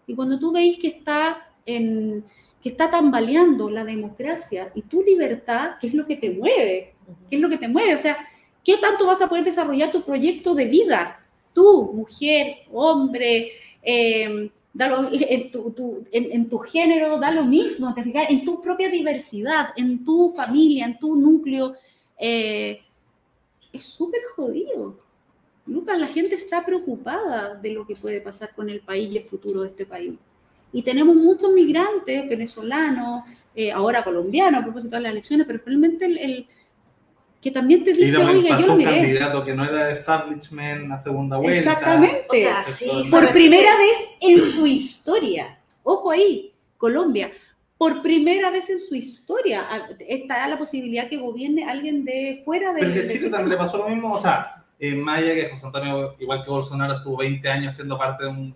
Y cuando tú veis que está, en, que está tambaleando la democracia y tu libertad, ¿qué es lo que te mueve? ¿Qué es lo que te mueve? O sea, ¿qué tanto vas a poder desarrollar tu proyecto de vida? Tú, mujer, hombre, eh, lo, en, tu, tu, en, en, tu, género da lo mismo, te fijas, en tu propia diversidad, en tu familia, en tu núcleo. Eh, es súper jodido. Lucas, la gente está preocupada de lo que puede pasar con el país y el futuro de este país. Y tenemos muchos migrantes venezolanos, eh, ahora colombianos a propósito de las elecciones, pero realmente el, el que también te dice, oiga, pasó yo lo un miré. candidato que no era de establishment a segunda vuelta. Exactamente. O sea, sí, Por ¿sabes primera vez en su historia. Ojo ahí, Colombia. Por primera vez en su historia está la posibilidad que gobierne alguien de fuera de Pero que Chile también le pasó lo mismo, o sea, en Maya, que José Antonio, igual que Bolsonaro, estuvo 20 años siendo parte de un...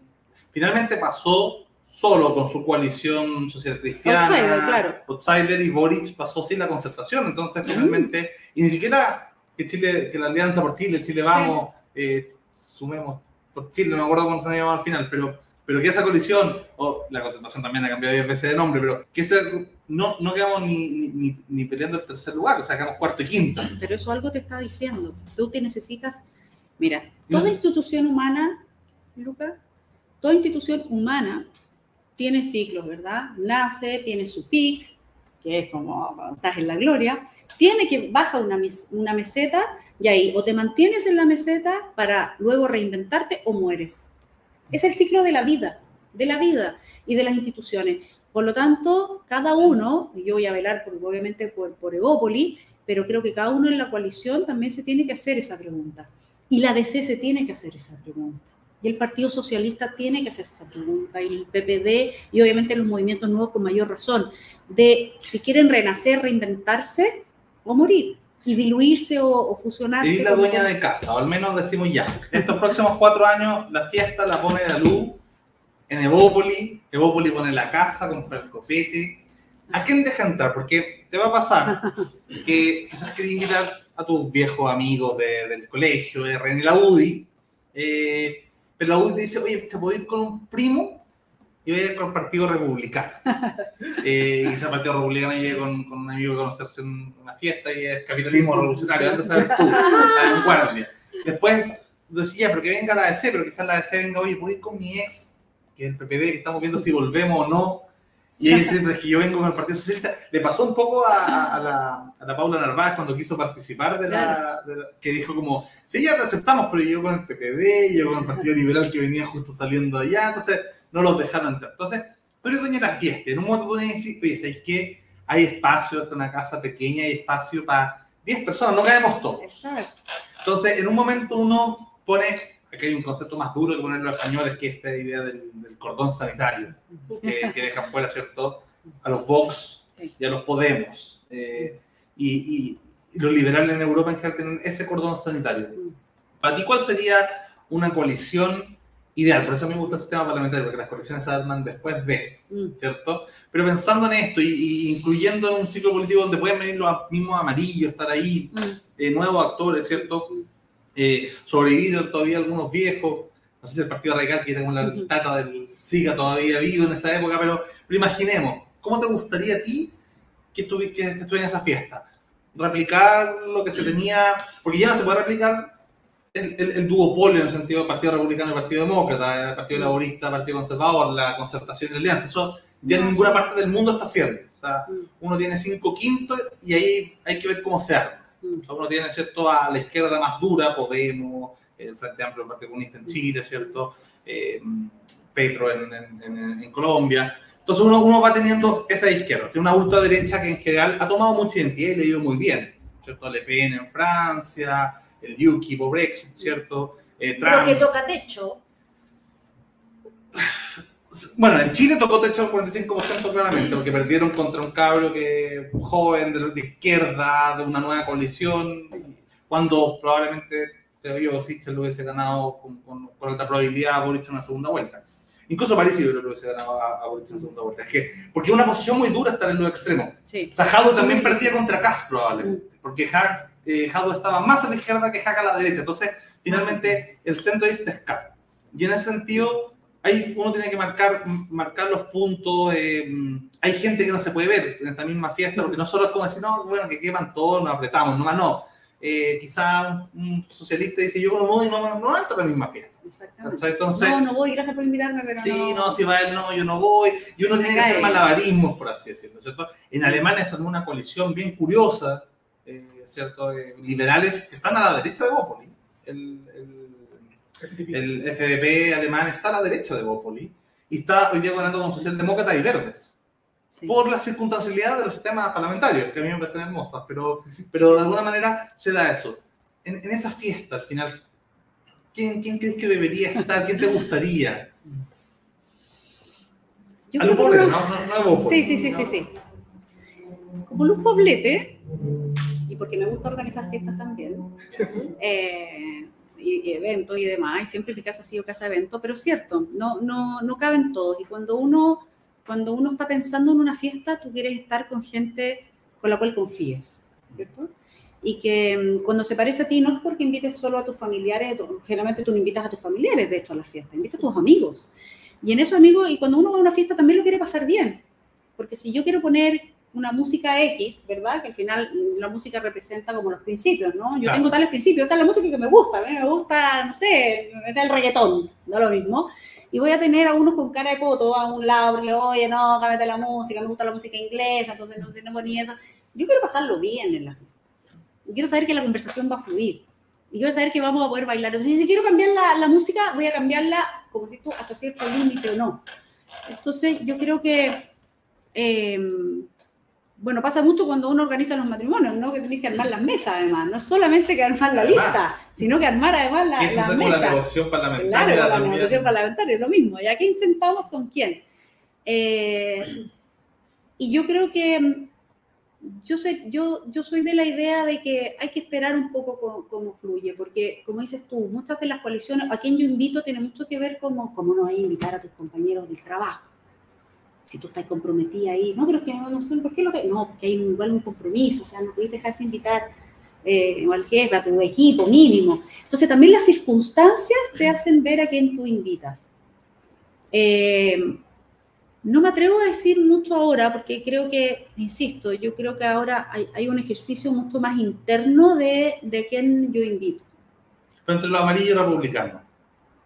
Finalmente pasó solo con su coalición social cristiana, Outsider, claro. outsider, y Boric pasó sin la concertación, entonces finalmente, y ni siquiera que Chile, que la Alianza por Chile, Chile Vamos, eh, sumemos por Chile, no me acuerdo cómo se llamaba al final, pero, pero que esa coalición, o la concertación también ha cambiado 10 veces de nombre, pero que ese, no, no quedamos ni, ni, peleando el tercer lugar, o sea, quedamos cuarto y quinto. Pero eso algo te está diciendo. Tú te necesitas. Mira, toda institución humana, Luca, toda institución humana tiene ciclos, ¿verdad? Nace, tiene su pic, que es como estás en la gloria, tiene que baja una, mes- una meseta y ahí o te mantienes en la meseta para luego reinventarte o mueres. Es el ciclo de la vida, de la vida y de las instituciones. Por lo tanto, cada uno, y yo voy a velar por, obviamente por, por Egópoli, pero creo que cada uno en la coalición también se tiene que hacer esa pregunta. Y la DC se tiene que hacer esa pregunta. Y el Partido Socialista tiene que hacer esa pregunta. Y el PPD y obviamente los movimientos nuevos con mayor razón. De si quieren renacer, reinventarse o morir. Y diluirse o, o fusionarse. Y la dueña de casa, o al menos decimos ya. Estos próximos cuatro años, la fiesta la pone la luz en Evópoli, Evópoli pone la casa, compra el copete. ¿A quién deja entrar? Porque te va a pasar que quizás quieres invitar a tus viejos amigos de- del colegio, de René la UDI, eh, pero la UDI dice, oye, ¿te puedo ir con un primo? Y voy a ir con el Partido Republicano. Eh, quizás el Partido Republicano llegue con, con un amigo a conocerse en una fiesta y es capitalismo revolucionario, antes sabes tú, la vanguardia. Después decía, pero que venga la ADC, pero quizás la ADC venga, oye, ir con mi ex, que es el PPD, que estamos viendo si volvemos o no. Y ella dice, es que yo vengo con el Partido Socialista. Le pasó un poco a, a la, a la Paula Narváez cuando quiso participar de la, de la- que dijo como, sí, ya te aceptamos, pero yo con el PPD, yo con el Partido Liberal que venía justo saliendo de allá, entonces no los dejaron entrar. Entonces, tú eres dueño de la fiesta, en un momento tú decís, oye, ¿sabes qué? Hay espacio, esta es una casa pequeña, hay espacio para 10 personas, no caemos todos. Exacto. Entonces, en un momento uno pone, aquí hay un concepto más duro que poner los españoles, que es esta idea del, del cordón sanitario, que, que dejan fuera, ¿cierto? A los Vox Sí. y a los Podemos. Eh, y, y- y los liberales en Europa en general tienen ese cordón sanitario. Para ti, ¿cuál sería una coalición ideal? Por eso a mí me gusta el sistema parlamentario, porque las coaliciones se arman después de, Mm. ¿cierto? Pero pensando en esto y, y incluyendo en un ciclo político donde pueden venir los mismos amarillos, estar ahí, Mm. eh, nuevos actores, ¿cierto? Eh, sobrevivir todavía algunos viejos. No sé si el Partido Radical quiere con la Ujú. tata del siga todavía vivo en esa época, pero, pero imaginemos, ¿cómo te gustaría a ti que estuvi- que, que estuviera en esa fiesta? Replicar lo que se tenía, porque ya no se puede replicar el, el, el duopolio en el sentido de Partido Republicano y Partido Demócrata, el Partido Laborista, Partido Conservador, la concertación y la alianza. Eso ya en No, ninguna parte del mundo está haciendo. O sea, uno tiene cinco quintos y ahí hay que ver cómo se arma. O sea, uno tiene, ¿cierto?, a la izquierda más dura, Podemos, el Frente Amplio, el Partido Comunista en Chile, ¿cierto?, eh, Petro en, en- en- en Colombia. Entonces uno, uno va teniendo esa izquierda. Tiene una ultraderecha que en general ha tomado mucha identidad y le ha ido muy bien, ¿cierto? Le Pen en Francia, el UKIP o Brexit, ¿cierto? Eh, Pero Trump. que toca techo. Bueno, en Chile tocó techo el 45% claramente, porque perdieron contra un cabro que joven de, de izquierda, de una nueva coalición, cuando probablemente Pedro Sichel lo hubiese ganado con, con, con alta probabilidad a Boric en una segunda vuelta. Incluso París yo creo que lo hubiese ganado a, a Boric en segunda vuelta. Es que, porque es una posición muy dura estar en los extremos. Sí. O sea, Jadwe también parecía contra Kass probablemente, porque Ja- eh, Jadwe estaba más a la izquierda que Jaca a la derecha. Entonces, finalmente, el centro ahí se escapa. Y en ese sentido, hay, uno tiene que marcar, marcar los puntos. eh, hay gente que no se puede ver en esta misma fiesta, porque no solo es como decir, no, bueno, que queman todos, nos apretamos, nomás no. Eh, quizá un, socialista dice, yo con modo y no, no entro a la misma fiesta. Exactamente. Entonces, no, no voy, gracias por invitarme, pero Sí, no. no, si va él, no, yo no voy. Y uno tiene que hacer cae. malabarismos, por así decirlo, ¿cierto? En Alemania armó una coalición bien curiosa, eh, ¿cierto? Eh, liberales que están a la derecha de Bópoli. El, el, el FDP alemán está a la derecha de Bópoli y está hoy día gobernando con socialdemócratas y verdes. Sí. Por la circunstancialidad de los sistemas parlamentarios, que a mí me parecen hermosas, pero, pero de alguna manera se da eso. En, en esa fiesta, al final, ¿quién, ¿quién crees que debería estar? ¿Quién te gustaría? Yo A Luz Poblete, ¿no? No, no. Sí, sí, sí, sí, sí. Como Luz Poblete, porque me gusta organizar fiestas también, eh, y, y eventos y demás, y siempre mi casa ha sido casa de eventos, pero es cierto, no, no, no caben todos. Y cuando uno, cuando uno está pensando en una fiesta, tú quieres estar con gente con la cual confíes, ¿cierto? Y que mm, cuando se parece a ti, no es porque invites solo a tus familiares, generalmente tú no invitas a tus familiares, de hecho, a la fiesta, invitas a tus amigos. Y en esos amigos, y cuando uno va a una fiesta también lo quiere pasar bien. Porque si yo quiero poner una música X, ¿verdad? Que al final la música representa como los principios, ¿no? Yo Claro. tengo tales principios, esta es la música que me gusta, a mí me gusta, no sé, el reggaetón, no lo mismo. Y voy a tener a unos con cara de poto a un lado, porque, oye, no, cámbiate la música, me gusta la música inglesa, entonces no, no ponía eso. Yo quiero pasarlo bien en la quiero saber que la conversación va a fluir. Y quiero saber que vamos a poder bailar. Entonces, si quiero cambiar la, la música, voy a cambiarla, como si tú, hasta cierto límite o no. Entonces, yo creo que, eh, bueno, pasa mucho cuando uno organiza los matrimonios, ¿no? Que tenés que armar las mesas, además. No solamente que armar la Además. lista, sino que armar además la, eso las es la negociación parlamentaria. Claro, la negociación parlamentaria es lo mismo. ¿Y a quién sentamos con quién? Eh, y yo creo que mm, yo, sé, yo, yo soy de la idea de que hay que esperar un poco cómo, fluye, porque como dices tú, muchas de las coaliciones, a quien yo invito tiene mucho que ver con cómo no hay a invitar a tus compañeros del trabajo. Si tú estás comprometida ahí, no, pero es que no, no sé por qué lo te... No, porque hay un, igual un compromiso, o sea, no podéis dejarte invitar eh, al jefe, a tu equipo mínimo. Entonces también las circunstancias te hacen ver a quién tú invitas. Eh, no me atrevo a decir mucho ahora porque creo que, insisto, yo creo que ahora hay, hay un ejercicio mucho más interno de, de quién yo invito. Pero entre los amarillos y republicanos.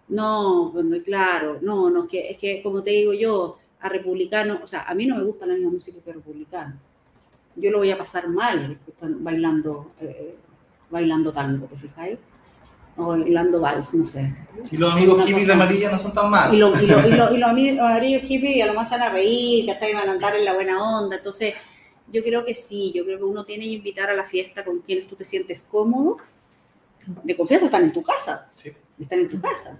No, bueno, claro, no, no, es que, es que como te digo yo, a republicano, o sea, a mí no me gusta la misma música que republicano. Yo lo voy a pasar mal bailando, eh, bailando tango, ¿te fijáis? O bailando vals, no sé. Y los amigos hippies de amarilla no son tan malos. Y, lo, y, lo, y, lo, y los amigos amarillos hippies a lo más van a reír, ¿cachai? Van a andar en la buena onda. Entonces, yo creo que sí, yo creo que uno tiene que invitar a la fiesta con quienes tú te sientes cómodo. De confianza están en tu casa. Sí. Están en tu casa.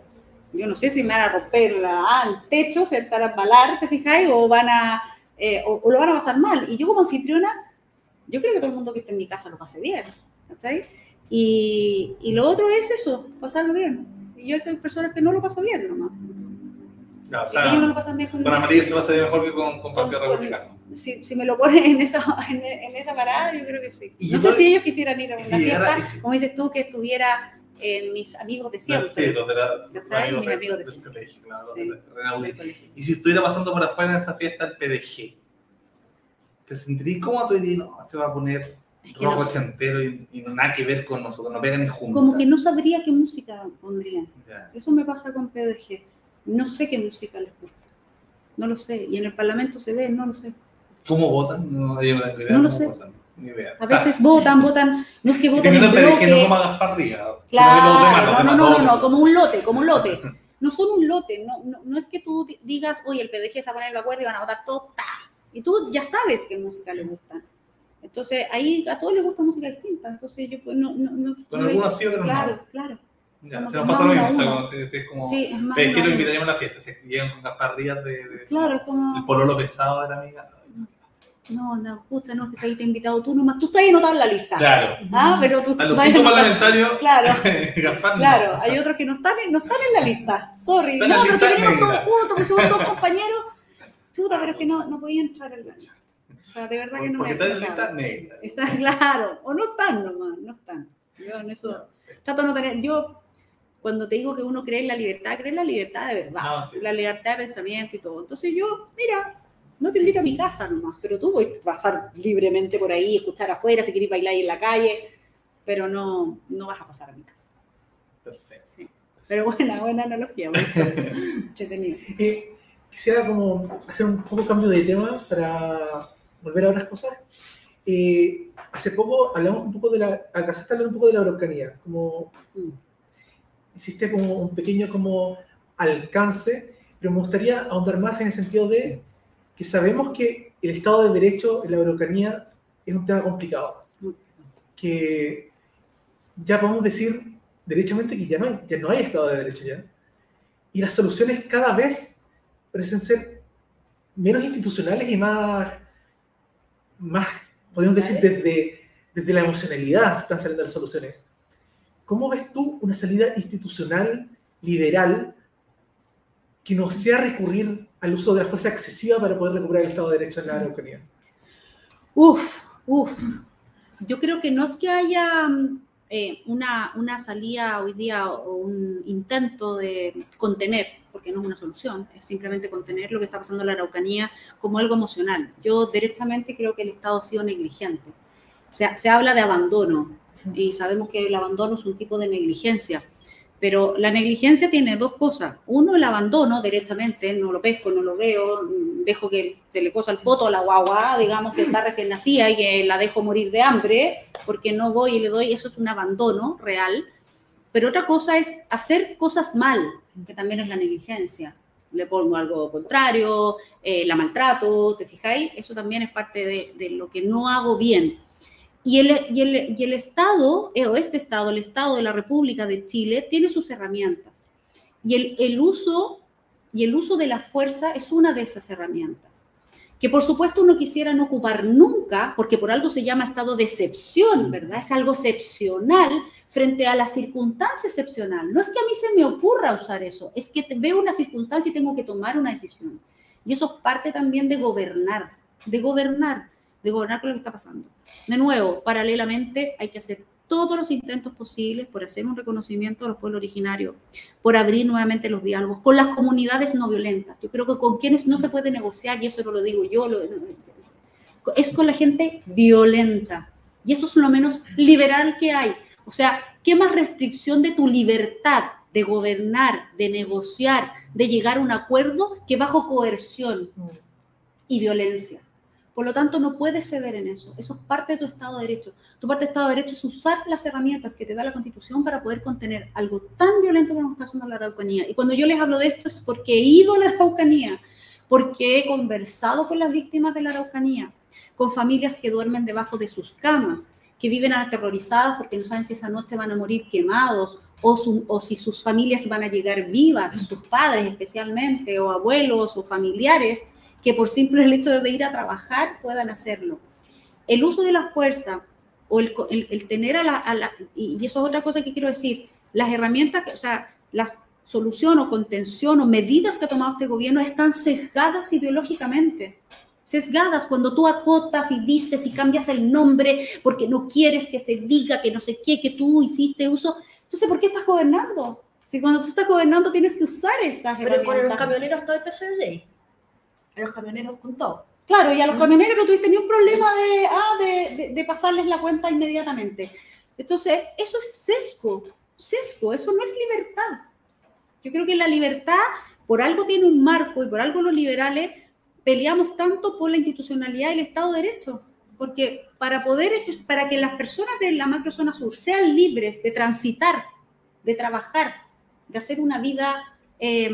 Yo no sé si me van a romper la, ah, el techo, se van a balar, ¿te fijáis? O van a, eh, o, o, lo van a pasar mal. Y yo como anfitriona, yo creo que todo el mundo que esté en mi casa lo pase bien. ¿cachai? Y, y, lo otro es eso, pasarlo bien. Y yo hay personas que no lo pasan bien nomás. No, o sea, ellos no lo pasan bien con, con amarillo se pasa mejor que con, con Partido Republicano. Si, si, me lo ponen en esa, en, en, esa parada, yo creo que sí. Y no sé si ellos quisieran ir a una si fiesta, era- si- como dices tú, que estuviera en mis amigos de siempre. Sí, los de la, los ¿Cachai? amigos Mis de- amigos de siempre. colegio, claro, Sí. Y si estuviera pasando por afuera en esa fiesta el PDG, ¿te sentirías cómodo? Tú dirías, no, te va a poner Es que rock no- ochentero y, y no nada que ver con nosotros, no pegan ni juntos. como que no sabría qué música pondrían. Ya. Eso me pasa con PDG. No sé qué música les gusta. No lo sé. Y en el Parlamento se ve, no lo sé. ¿Cómo votan? No, yo no lo sé. votan. Ni idea. A veces votan, votan. No es que y voten en PDG no bloque. como a Gaspar Riga, Claro, no, no, no, no, como un lote, como un lote. No son un lote, no, no, no es que tú di- digas, oye, el PDG se va a poner de acuerdo y van a votar todos, ta. Y tú ya sabes qué música les gusta. Entonces, ahí a todos les gusta música distinta. Entonces, yo pues no. no, no Con no- algunos sí, otros Claro, no. claro. Ya, Como se nos pasa lo mismo, o sea, como si, si es como Sí, es más. PDG lo invitaríamos a la fiesta, si llegan con Gaspar Riga de, de- Claro, es el como. pololo pesado de la amiga. No, no, pucha, no, que se ahí te he invitado tú nomás. Tú estás ahí anotado en la lista. Claro. Ah, pero tú A los cinco parlamentarios, Claro. Gaspar no. Claro, hay otros que no están, en- no están en la lista. Sorry. No, pero que venimos negra. todos juntos, porque somos todos compañeros. Chuta, pero es que no, no podía entrar en la lista. O sea, de verdad que no Porque me están en la lista negra. Está claro. O no están nomás, no están. Yo en eso trato de no tener. Yo, cuando te digo que uno cree en la libertad, cree en la libertad de verdad. Ah, sí. La libertad de pensamiento y todo. Entonces yo, mira, no te invito a mi casa nomás, pero tú puedes pasar libremente por ahí, escuchar afuera, si quieres bailar ahí en la calle, pero no, no vas a pasar a mi casa. Perfecto. Sí. Pero buena, buena analogía, entretenido. Eh, quisiera como hacer un poco cambio de tema para volver a otras cosas. Eh, hace poco hablamos un poco de la, alcanzaste a hablar un poco de la Araucanía, como Mm. hiciste como un pequeño como alcance, pero me gustaría ahondar más en el sentido de que sabemos que el Estado de Derecho en la Araucanía es un tema complicado, que ya podemos decir derechamente que ya no hay, ya no hay Estado de Derecho ya, y las soluciones cada vez parecen ser menos institucionales y más, más podemos decir, desde, desde la emocionalidad están saliendo las soluciones. ¿Cómo ves tú una salida institucional, liberal, que no sea recurrir al uso de la fuerza excesiva para poder recuperar el Estado de Derecho en la Araucanía? Uf, uf. Yo creo que no es que haya eh, una, una salida hoy día o un intento de contener, porque no es una solución, es simplemente contener lo que está pasando en la Araucanía como algo emocional. Yo directamente creo que el Estado ha sido negligente. O sea, se habla de abandono y sabemos que el abandono es un tipo de negligencia. Pero la negligencia tiene dos cosas. Uno, el abandono directamente, no lo pesco, no lo veo, dejo que se le cosa el poto a la guagua, digamos que está recién nacida y que la dejo morir de hambre porque no voy y le doy, eso es un abandono real. Pero otra cosa es hacer cosas mal, que también es la negligencia. Le pongo algo contrario, eh, la maltrato, ¿te fijáis? Eso también es parte de, de lo que no hago bien. Y el, Estado, eh, o este Estado, el Estado de la República de Chile, tiene sus herramientas. Y el, el, uso, y el uso de la fuerza es una de esas herramientas. que por supuesto uno quisiera no ocupar nunca, porque por algo se llama estado de excepción, ¿verdad? Es algo excepcional frente a la circunstancia excepcional. No es que a mí se me ocurra usar eso, es que veo una circunstancia y tengo que tomar una decisión. Y eso es parte también de gobernar, de gobernar, de gobernar lo que está pasando. De nuevo, paralelamente hay que hacer todos los intentos posibles por hacer un reconocimiento a los pueblos originarios, por abrir nuevamente los diálogos con las comunidades no violentas. Yo creo que con quienes no se puede negociar, y eso no lo digo yo, es con la gente violenta. Y eso es lo menos liberal que hay. O sea, ¿qué más restricción de tu libertad de gobernar, de negociar, de llegar a un acuerdo que bajo coerción y violencia? Por lo tanto, no puedes ceder en eso. Eso es parte de tu Estado de Derecho. Tu parte de Estado de Derecho es usar las herramientas que te da la Constitución para poder contener algo tan violento como está haciendo la Araucanía. Y cuando yo les hablo de esto es porque he ido a la Araucanía, porque he conversado con las víctimas de la Araucanía, con familias que duermen debajo de sus camas, que viven aterrorizadas porque no saben si esa noche van a morir quemados o, o, si sus familias van a llegar vivas, sus padres especialmente, o abuelos o familiares, que por simple hecho de ir a trabajar puedan hacerlo. El uso de la fuerza o el, el, tener a la, y eso es otra cosa que quiero decir, las herramientas, o sea, la solución o contención o medidas que ha tomado este gobierno están sesgadas ideológicamente. Sesgadas cuando tú acotas y dices y cambias el nombre porque no quieres que se diga que no sé qué, que tú hiciste uso. Entonces, ¿por qué estás gobernando? Si cuando tú estás gobernando tienes que usar esas Pero herramientas. Pero con los camioneros todo el ley a los camioneros con todo. Claro, y a los camioneros no tuviste ni un problema de, ah, de, de, pasarles la cuenta inmediatamente. Entonces, eso es sesgo, sesgo, eso no es libertad. Yo creo que la libertad, por algo tiene un marco y por algo los liberales peleamos tanto por la institucionalidad y el Estado de Derecho. Porque para poder, para que las personas de la macrozona sur sean libres de transitar, de trabajar, de hacer una vida eh,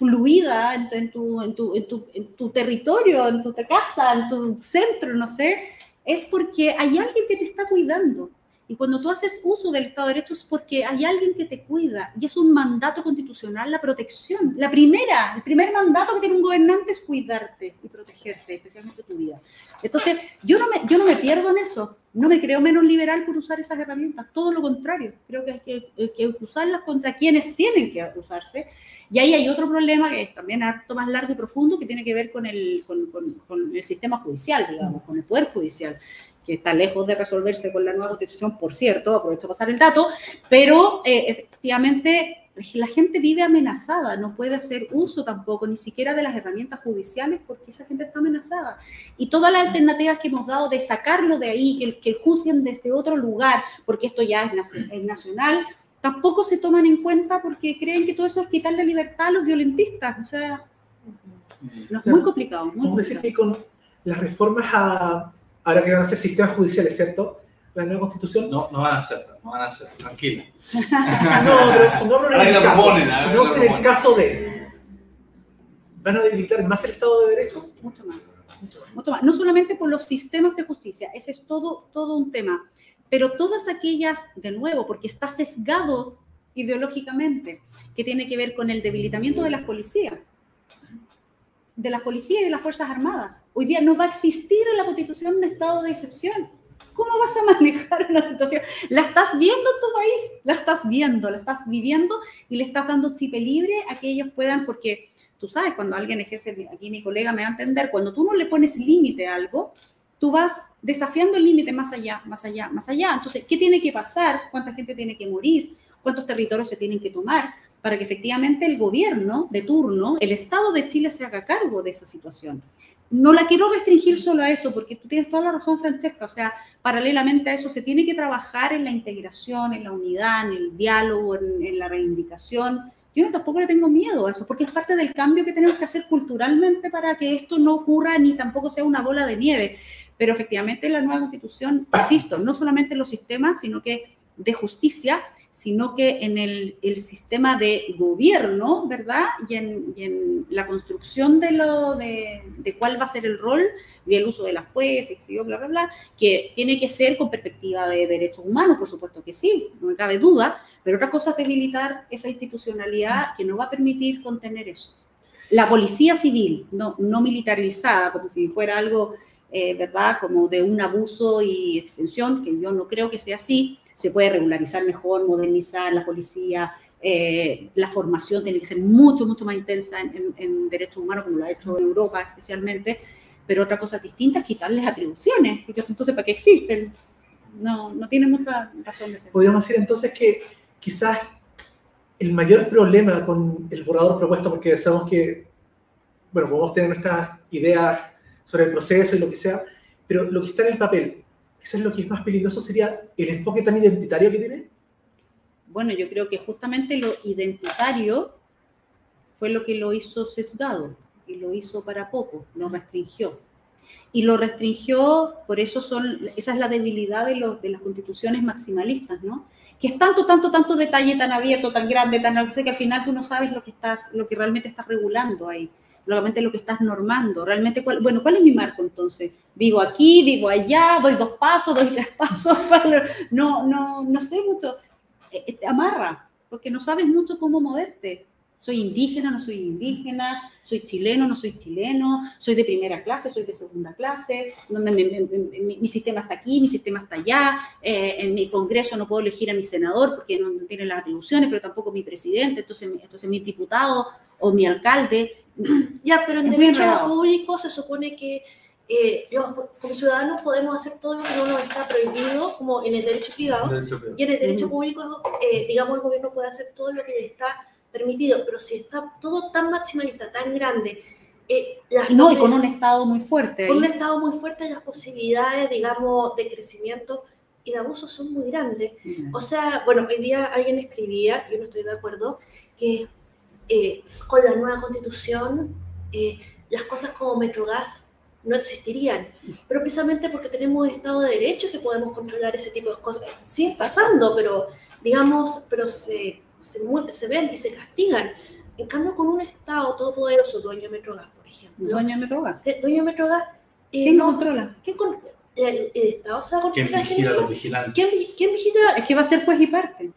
fluida en tu, en, tu, en, tu, en, tu, territorio, en tu casa, en tu centro, no sé, es porque hay alguien que te está cuidando. Y cuando tú haces uso del Estado de Derecho es porque hay alguien que te cuida y es un mandato constitucional la protección. La primera, el primer mandato que tiene un gobernante es cuidarte y protegerte, especialmente tu vida. Entonces, yo no me, yo no me pierdo en eso. No me creo menos liberal por usar esas herramientas, todo lo contrario. Creo que hay que, que usarlas contra quienes tienen que usarse. Y ahí hay otro problema que es también harto más largo y profundo que tiene que ver con el, con, con el sistema judicial, digamos, con el poder judicial que está lejos de resolverse con la nueva constitución, por cierto, aprovecho para pasar el dato, pero eh, efectivamente la gente vive amenazada, no puede hacer uso tampoco ni siquiera de las herramientas judiciales porque esa gente está amenazada. Y todas las alternativas que hemos dado de sacarlo de ahí, que, que juzguen desde otro lugar, porque esto ya es, es nacional, tampoco se toman en cuenta porque creen que todo eso es quitarle libertad a los violentistas. O sea, es muy complicado. Muy Vamos decir que con las reformas a ahora que van a ser sistemas judiciales, ¿cierto? La nueva constitución. No, no van a ser, no van a ser, tranquila. no, pero pongámonos en el caso. En el caso de. ¿Van a debilitar más el Estado de Derecho? Mucho más. Mucho más. No solamente por los sistemas de justicia, ese es todo, todo un tema. Pero todas aquellas, de nuevo, porque está sesgado ideológicamente, que tiene que ver con el debilitamiento de las policías de la policía y de las Fuerzas Armadas. Hoy día no va a existir en la Constitución un estado de excepción. ¿Cómo vas a manejar una situación? La estás viendo en tu país, la estás viendo, la estás viviendo y le estás dando chip libre a que ellos puedan, porque tú sabes, cuando alguien ejerce, aquí mi colega me va a entender, cuando tú no le pones límite a algo, tú vas desafiando el límite más allá, más allá, más allá. Entonces, ¿qué tiene que pasar? ¿Cuánta gente tiene que morir? ¿Cuántos territorios se tienen que tomar? Para que efectivamente el gobierno de turno, el Estado de Chile se haga cargo de esa situación. No la quiero restringir solo a eso, porque tú tienes toda la razón, Francesca. O sea, paralelamente a eso, se tiene que trabajar en la integración, en la unidad, en el diálogo, en, la reivindicación. Yo tampoco le tengo miedo a eso, porque es parte del cambio que tenemos que hacer culturalmente para que esto no ocurra ni tampoco sea una bola de nieve. Pero efectivamente la nueva constitución, insisto, no solamente en los sistemas, sino que de justicia, sino que en el, sistema de gobierno, ¿verdad? Y en, la construcción de, lo, de, de, cuál va a ser el rol y el uso de la fuerza, bla, bla, bla, que tiene que ser con perspectiva de derechos humanos, por supuesto que sí, no me cabe duda, pero otra cosa es debilitar esa institucionalidad que no va a permitir contener eso. la policía civil, no, no militarizada, como si fuera algo, eh, ¿verdad?, como de un abuso y extensión, que yo no creo que sea así, se puede regularizar mejor, modernizar la policía, eh, la formación tiene que ser mucho, mucho más intensa en, derechos humanos, como lo ha hecho Europa especialmente, pero otra cosa distinta es quitarles atribuciones, porque entonces, ¿para qué existen? No, no tiene mucha razón de ser. Podríamos decir entonces que quizás el mayor problema con el borrador propuesto, porque sabemos que, bueno, podemos tener nuestras ideas sobre el proceso y lo que sea, pero lo que está en el papel, quizás lo que es más peligroso sería el enfoque tan identitario que tiene. Bueno, yo creo que justamente lo identitario fue lo que lo hizo sesgado y lo hizo para poco, lo restringió. Y lo restringió, por eso son, esa es la debilidad de, los, de las constituciones maximalistas, ¿no? que es tanto, tanto, tanto detalle tan abierto, tan grande, tan que al final tú no sabes lo que estás, lo que realmente estás regulando ahí, realmente lo que estás normando, realmente cuál, bueno, ¿cuál es mi marco entonces? Vivo aquí, vivo allá, doy dos pasos, doy tres pasos, no, no, no sé mucho, eh, eh, amarra, porque no sabes mucho cómo moverte. Soy indígena, no soy indígena, soy chileno, no soy chileno, soy de primera clase, soy de segunda clase, donde mi, sistema está aquí, mi sistema está allá, eh, en mi congreso no puedo elegir a mi senador porque no, tiene las atribuciones, pero tampoco mi presidente, entonces, entonces mi diputado o mi alcalde. Ya, pero en derecho público se supone que eh, como ciudadanos podemos hacer todo lo que no nos está prohibido, como en el derecho privado, y en el derecho público, eh, digamos, el gobierno puede hacer todo lo que le está permitido, pero si está todo tan maximalista, tan grande, eh, no, y con un Estado muy fuerte. Con un Estado muy fuerte, las posibilidades, digamos, de crecimiento y de abuso son muy grandes. O sea, bueno, hoy día alguien escribía, yo no estoy de acuerdo, que eh, con la nueva constitución eh, las cosas como Metrogas no existirían, pero precisamente porque tenemos Estado de Derecho que podemos controlar ese tipo de cosas. Sigue pasando, pero digamos, pero se se, se ven y se castigan. En cambio, con un Estado todopoderoso, dueño de Metrogas, por ejemplo. Dueño de Metrogas. Dueño de Metrogas. Eh, ¿Quién no, controla? ¿Quién con, el, el, Estado se va a controlar. ¿Quién vigila a los vigilantes? ¿Quién, ¿Quién, vigila? Es que va a ser juez y parte.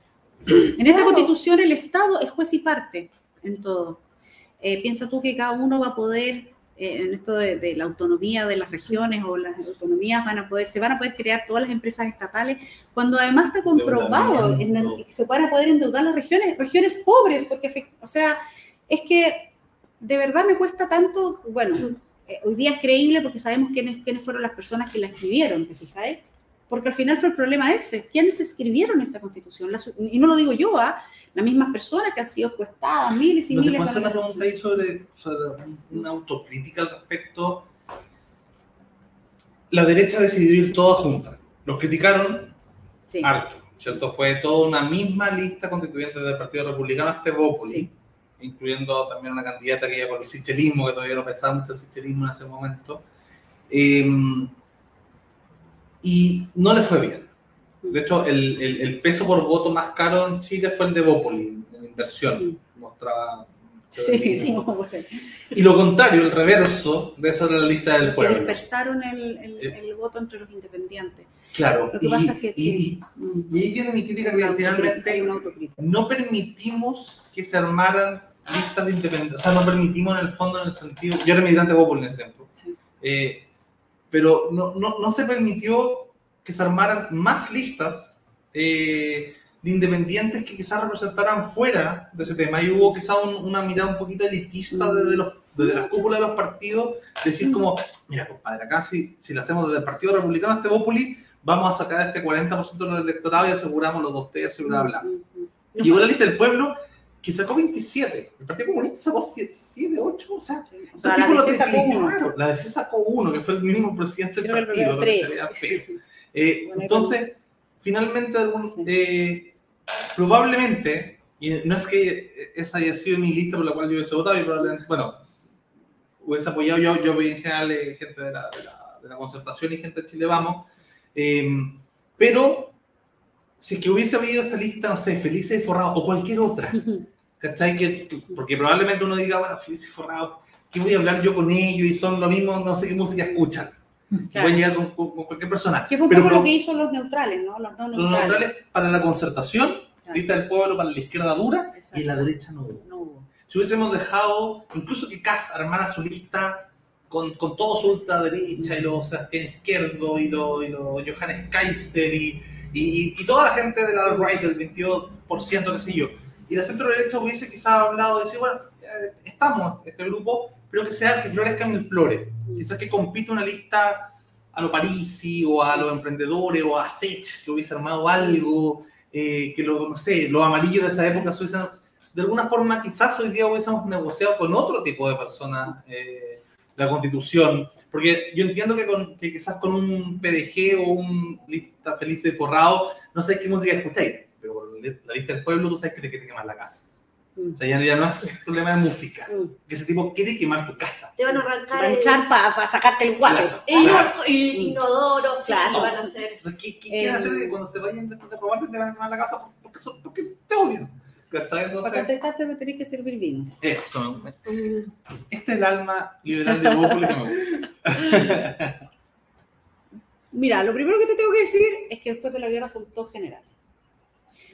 En esta constitución el Estado es juez y parte en todo. Eh, piensa tú que cada uno va a poder eh, en esto de, la autonomía de las regiones o las autonomías van a poder, se van a poder crear todas las empresas estatales, cuando además está comprobado que se van a poder endeudar las regiones, regiones pobres, porque, o sea, es que de verdad me cuesta tanto, bueno, eh, hoy día es creíble porque sabemos quiénes, quiénes fueron las personas que la escribieron, ¿te fijáis? Porque al final fue el problema ese, ¿quiénes escribieron esta constitución? y no lo digo yo, ¿ah? las mismas personas que han sido cuestadas miles y ¿No miles puedo hacer una pregunta ahí sobre, sobre una autocrítica al respecto? La derecha decidió ir toda junta. Los criticaron sí. harto, ¿cierto? Fue toda una misma lista constituyente del Partido Republicano hasta Bópoli, sí. incluyendo también una candidata que iba por el sichelismo, que todavía no pensaba mucho el sichelismo en ese momento. Eh, y no le fue bien. De hecho, el, el, el, peso por voto más caro en Chile fue el de Bópoli, en inversión. Mostraba. Sí, sí, y lo contrario, el reverso de esa era la lista del pueblo. Que dispersaron el, el, el, voto entre los independientes. Claro. Lo que y, pasa es que. Y, y, y, ahí viene mi crítica, que finalmente no permitimos que se armaran listas de independencia. O sea, no permitimos en el fondo, en el sentido. Yo era militante de Bópoli en ese tiempo. Sí. Eh, pero no, no, no se permitió que se armaran más listas eh, de independientes que quizás representaran fuera de ese tema. Y hubo quizás un, una mirada un poquito elitista desde, los, desde las cúpulas de los partidos, decir como, mira, compadre, acá si, si lo hacemos desde el Partido Republicano, este Bópoli, vamos a sacar este 40% del electorado y aseguramos los dos tercios y bla, bla. Y hubo la lista del pueblo que sacó 27. El Partido Comunista sacó 7, 8, o sea, o sea la, DC sacó uno. la DC sacó uno, que fue el mismo presidente del partido, que. Eh, entonces, finalmente, eh, probablemente, y no es que esa haya sido mi lista por la cual yo hubiese votado, y probablemente, bueno, hubiese apoyado yo, yo en general eh, gente de la, de, la, de la, concertación y gente de Chile Vamos, eh, pero si es que hubiese habido esta lista, no sé, Felices y Forrados o cualquier otra, ¿cachai? Que, que, porque probablemente uno diga, bueno, Forrados, ¿qué voy a hablar yo con ellos? Y son lo mismo, no sé qué música escuchan. Claro. Pueden llegar con, con, con, cualquier persona. Que fue un Pero, poco lo que hizo los neutrales, ¿no? Los, no neutrales. los neutrales para la concertación, claro. lista del pueblo para la izquierda dura Exacto. y en la derecha no hubo. No hubo. si hubiésemos dejado incluso que Cast armara su lista con, con todo su ultraderecha y los Sebastián Izquierdo y los, y los Johannes Kaiser y, y, y toda la gente de la right del 22%, qué sé yo, y la centro derecha hubiese quizás hablado y decir, bueno, eh, estamos este grupo, pero que sea que florezcan mil flores. Quizás que compita una lista a lo Parisi o a los emprendedores o a Sech que hubiese armado algo, eh, que lo, no sé, los amarillos de esa época se hubiesen, de alguna forma quizás hoy día hubiésemos negociado con otro tipo de personas eh, la constitución, porque yo entiendo que, con, que quizás con un PDG o un lista feliz y forrado, no sé qué música escucháis, la lista del pueblo tú sabes que te quiere quemar la casa. O sea, ya, ya no es problema de música, que ese tipo quiere quemar tu casa. Te van a arrancar el, para sacarte el guate. Claro. el Claro. el inodoro, sí, Claro. van a hacer. Entonces, ¿qué, qué Eh, quieren hacer de que cuando se vayan después de robarte te van a quemar la casa porque, son- porque te odian? ¿Cachai? Para Entonces, contestarte me tenés que servir vino. eso. Mm, Este es el alma liberal de Bópoli que me gusta. Mira, lo primero que te tengo que decir es que después de la guerra son todos generales.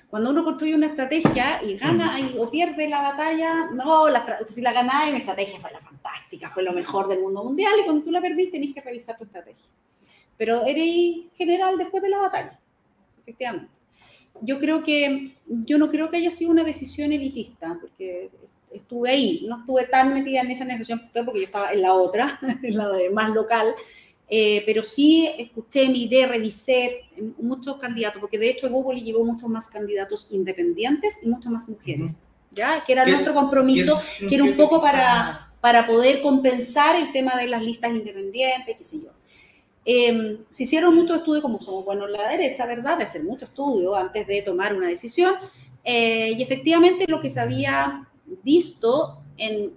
Cuando uno construye una estrategia y gana y- o pierde la batalla, no, la si la ganáis, la estrategia fue la fantástica, fue lo mejor del mundo mundial y cuando tú la perdiste tenés que revisar tu estrategia. Pero eres general después de la batalla, efectivamente. Yo creo que, yo no creo que haya sido una decisión elitista, porque estuve ahí, no estuve tan metida en esa negociación porque yo estaba en la otra, en la de más local, eh, pero sí escuché, miré, revisé muchos candidatos, porque de hecho Evópoli llevó muchos más candidatos independientes y muchas más mujeres, ¿ya? Que era ¿Qué- nuestro compromiso, ¿Quién que era un poco para, para poder compensar el tema de las listas independientes, qué sé yo. Eh, se hicieron muchos estudios, como somos buenos en la derecha, ¿verdad? De hacer muchos estudios antes de tomar una decisión. eh, y efectivamente lo que se había visto en,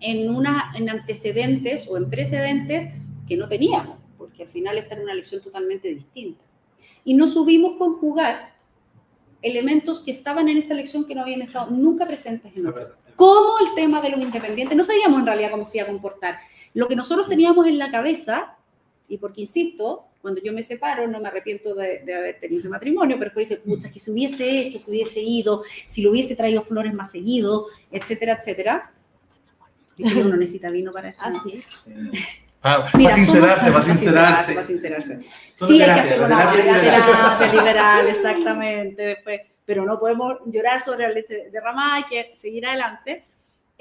en, una, en antecedentes o en precedentes que no teníamos, porque al final esta era una elección totalmente distinta. Y no subimos conjugar elementos que estaban en esta elección que no habían estado nunca presentes en otra como el tema de los independientes. No sabíamos en realidad cómo se iba a comportar. Lo que nosotros teníamos en la cabeza, y porque insisto, cuando yo me separo, no me arrepiento de, de haber tenido ese matrimonio, pero después dije, pucha, que se hubiese hecho, se hubiese ido, si lo hubiese traído flores más seguido, etcétera, etcétera. Y que uno necesita vino para esto. Ah, sí. Para, Mira, sincerarse, somos- para sincerarse. Para sincerarse. Son Sí, hay que hacer una terapia liberal. terapia liberal, exactamente. Después, pero no podemos llorar sobre la leche derramada, hay que seguir adelante.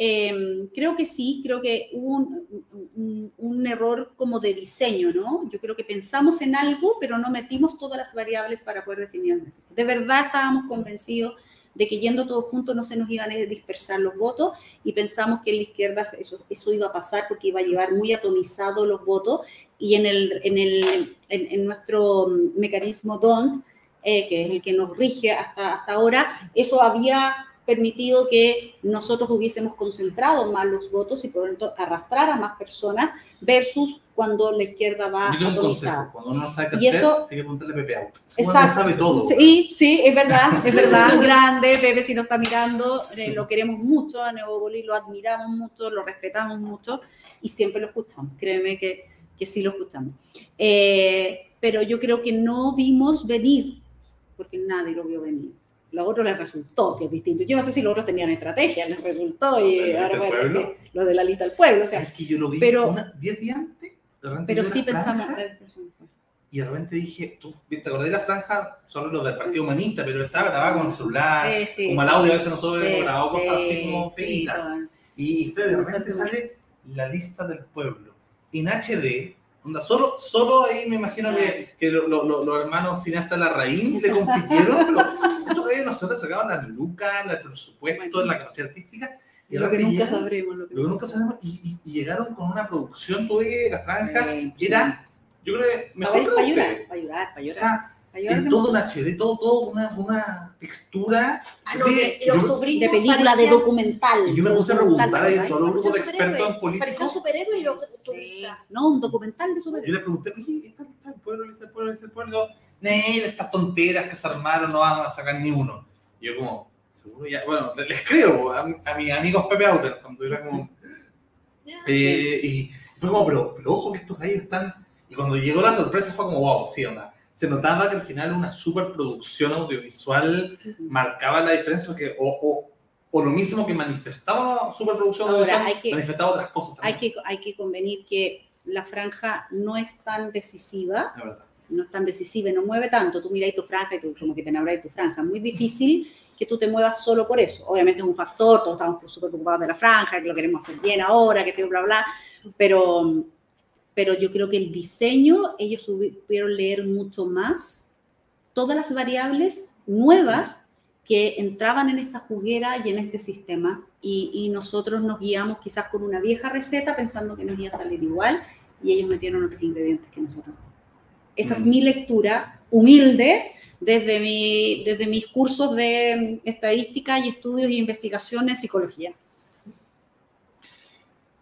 Eh, creo que sí, creo que hubo un, un- un error como de diseño, ¿no? Yo creo que pensamos en algo, pero no metimos todas las variables para poder definir. De verdad estábamos convencidos de que yendo todos juntos no se nos iban a dispersar los votos y pensamos que en la izquierda eso, eso iba a pasar porque iba a llevar muy atomizados los votos. Y en, el, en, el, en, nuestro mecanismo DONT, eh, que es el que nos rige hasta, hasta ahora, eso había permitido que nosotros hubiésemos concentrado más los votos y por lo tanto arrastrar a más personas versus cuando la izquierda va Yo atomizada. consejo, cuando uno no sabe qué Y hacer, eso- hay que preguntarle a Pepe Auto. Exacto. sabe todo. Sí, sí, es verdad, es verdad. Grande, Pepe, si nos está mirando, eh, lo queremos mucho a Neoboli, lo admiramos mucho, lo respetamos mucho y siempre lo escuchamos. Créeme que, que sí lo escuchamos. Eh, pero yo creo que no vimos venir, porque nadie lo vio venir. Los otros les resultó, que es distinto. Yo no sé si los otros tenían estrategia, les resultó y ¿Lo ahora lista voy a del decir pueblo? lo de la lista del pueblo. O sea, ¿Sabes que yo lo vi pero- una- 10 días antes? Pero sí pensamos. sí. Y de repente dije, ¿tú te acordás de la franja? Solo los del Partido Humanista, pero estaba grabada con el celular. Eh, sí, como al sí. audio a veces nosotros hemos Sí, grabado cosas así sí, como sí, feitas. Y de repente sale la lista del pueblo. En HD, onda, solo, solo ahí me imagino que, que lo- lo- lo- los hermanos cineastas Larraín le compitieron, pero estos gallos nosotros sacaban las lucas, el presupuesto, Bueno. la capacidad artística. Y Lo que nunca llegan- sabremos. Lo que, lo que nunca sabemos, y, y- y llegaron con una producción, tuve la franja, Sí, y era, yo creo que mejor Para, que para llorar, para llorar, para O llorar. sea, en todo en emoción. HD, todo, todo, una, una textura Ah, no, de- yo- de película, de documental. Y yo me puse a preguntar a todos los grupos de expertos en Parecían políticos. superhéroes y los Sí. No, un documental de Yo superhéroes. le pregunté, oye, ¿esta lista del pueblo, lista del pueblo, lista del pueblo? Nel, estas tonteras que se armaron no van a sacar ni uno. Y yo como, seguro ya, bueno, les creo a, a mis amigos Pepe Outer, cuando era como, eh, y fue como, pero, pero ojo que estos gallos están, y cuando llegó la sorpresa fue como, wow, sí, onda. Se notaba que al final una superproducción audiovisual marcaba la diferencia, porque o, o, o lo mismo que manifestaba la superproducción Ahora, audiovisual, hay que- manifestaba otras cosas Hay también. que, hay que convenir que la franja no es tan decisiva, La verdad. No es tan decisiva no mueve tanto. Tú miras tu franja y tú como que te enamoras de tu franja. Muy difícil que tú te muevas solo por eso. Obviamente es un factor, todos estamos súper preocupados de la franja, que lo queremos hacer bien ahora, que yo, bla, bla, pero, pero yo creo que el diseño, ellos supieron leer mucho más todas las variables nuevas que entraban en esta juguera y en este sistema y, y nosotros nos guiamos quizás con una vieja receta pensando que nos iba a salir igual y ellos metieron otros ingredientes que nosotros. Esa es Mm. mi lectura humilde desde, mi, desde mis cursos de estadística y estudios y investigación en psicología.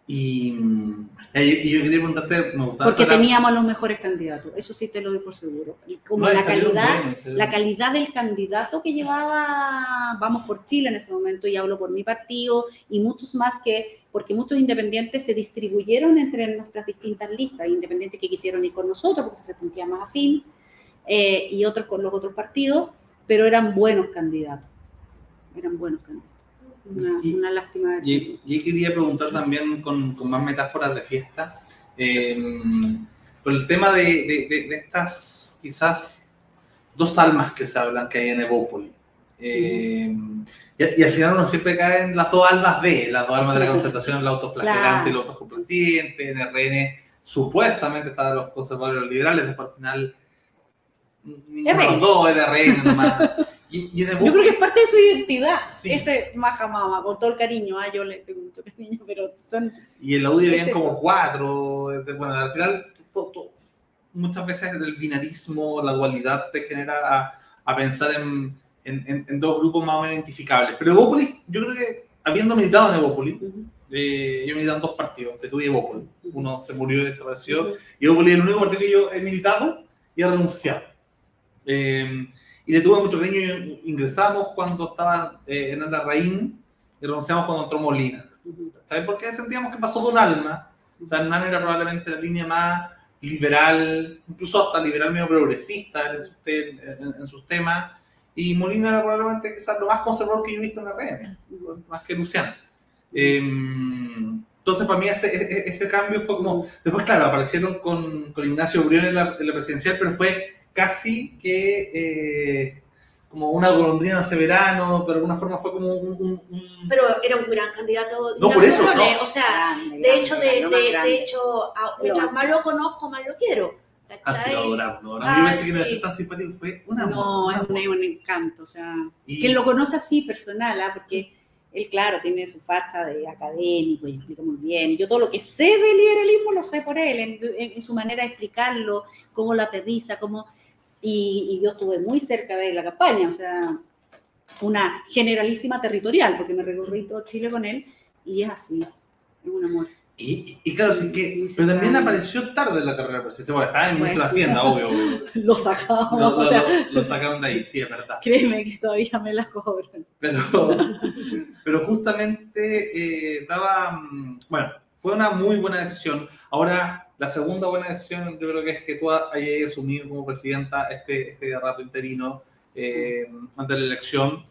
Y, yo quería preguntarte, me gustaba Porque teníamos los mejores candidatos, eso sí te lo doy por seguro. Como No, la calidad, la calidad del candidato que llevaba Vamos por Chile en ese momento, y hablo por mi partido, y muchos más que, porque muchos independientes se distribuyeron entre nuestras distintas listas, independientes que quisieron ir con nosotros porque se sentían más afín, eh, y otros con los otros partidos, pero eran buenos candidatos. Eran buenos candidatos. Una, Y- una lástima. de- Y, y quería preguntar también con, con más metáforas de fiesta, eh, el tema de, de- de- de estas quizás dos almas que se hablan que hay en Evópolis. Eh, y, y al final uno siempre cae en las dos almas de, las dos almas de la concertación, el autoflagelante y Claro. los autocomplacientes, en RN supuestamente estaban los conservadores liberales, después al final ninguno de los dos era RN nomás. Y, y en Yo creo que es parte de su identidad, Sí. ese maja mama, con todo el cariño, ah, yo le tengo mucho cariño, pero son Y en la UDI habían Es eso. como cuatro. Bueno, al final, to- to- muchas veces el binarismo, la dualidad te genera a, a pensar en, en- en- en dos grupos más o menos identificables. Pero Evópolis, yo creo que habiendo militado en Evópolis, eh, yo he militado en dos partidos, Petú y Evópolis. Uno se murió y desapareció. Y Evópolis es el único partido que yo he militado y he renunciado. Eh, y le tuve mucho cariño. Ingresamos cuando estaba eh, en la Raín y renunciamos cuando entró Molina. ¿Sabes por qué sentíamos que pasó de un alma? O sea, Hernán era probablemente la línea más liberal, incluso hasta liberal medio progresista en sus, te- en- en sus temas, y Molina era probablemente quizás lo más conservador que yo he visto en la red, más que Luciano. Eh, entonces, para mí ese, ese, ese cambio fue como... Después, claro, aparecieron con, con Ignacio Brión en la, en la presidencial, pero fue casi que eh, como una golondrina hace verano, pero de alguna forma fue como un... un- un- Pero era un gran candidato. No, por eso, no. O sea, Grande, de grande, hecho, de, de, grande. de hecho, a- mientras más lo conozco, más lo quiero. Ah, Yo pensé que no iba a sí. ser tan simpático, fue una No, es un, un encanto, o sea, Y- quien lo conoce así personal, ¿ah? porque él, claro, tiene su facha de académico y explica muy bien. Yo todo lo que sé de liberalismo lo sé por él, en, en- en su manera de explicarlo, cómo lo aterriza, cómo... Y, y yo estuve muy cerca de la campaña, o sea, una generalísima territorial, porque me recorrí todo Chile con él, y es así, es un amor. Y, y- claro, sí que, Sí, pero también apareció tarde en la carrera presidencial. Bueno, estaba en ministro de. Hacienda, obvio. obvio. Lo sacamos, Lo, lo- o sea, lo- sacaron de ahí, sí, es verdad. créeme que todavía me las cobran. Pero, pero justamente eh, daba. mm, Bueno, fue una muy buena decisión. Ahora, la segunda buena decisión, yo creo que es que tú hayas asumido como presidenta este, este rato interino eh, antes de la elección.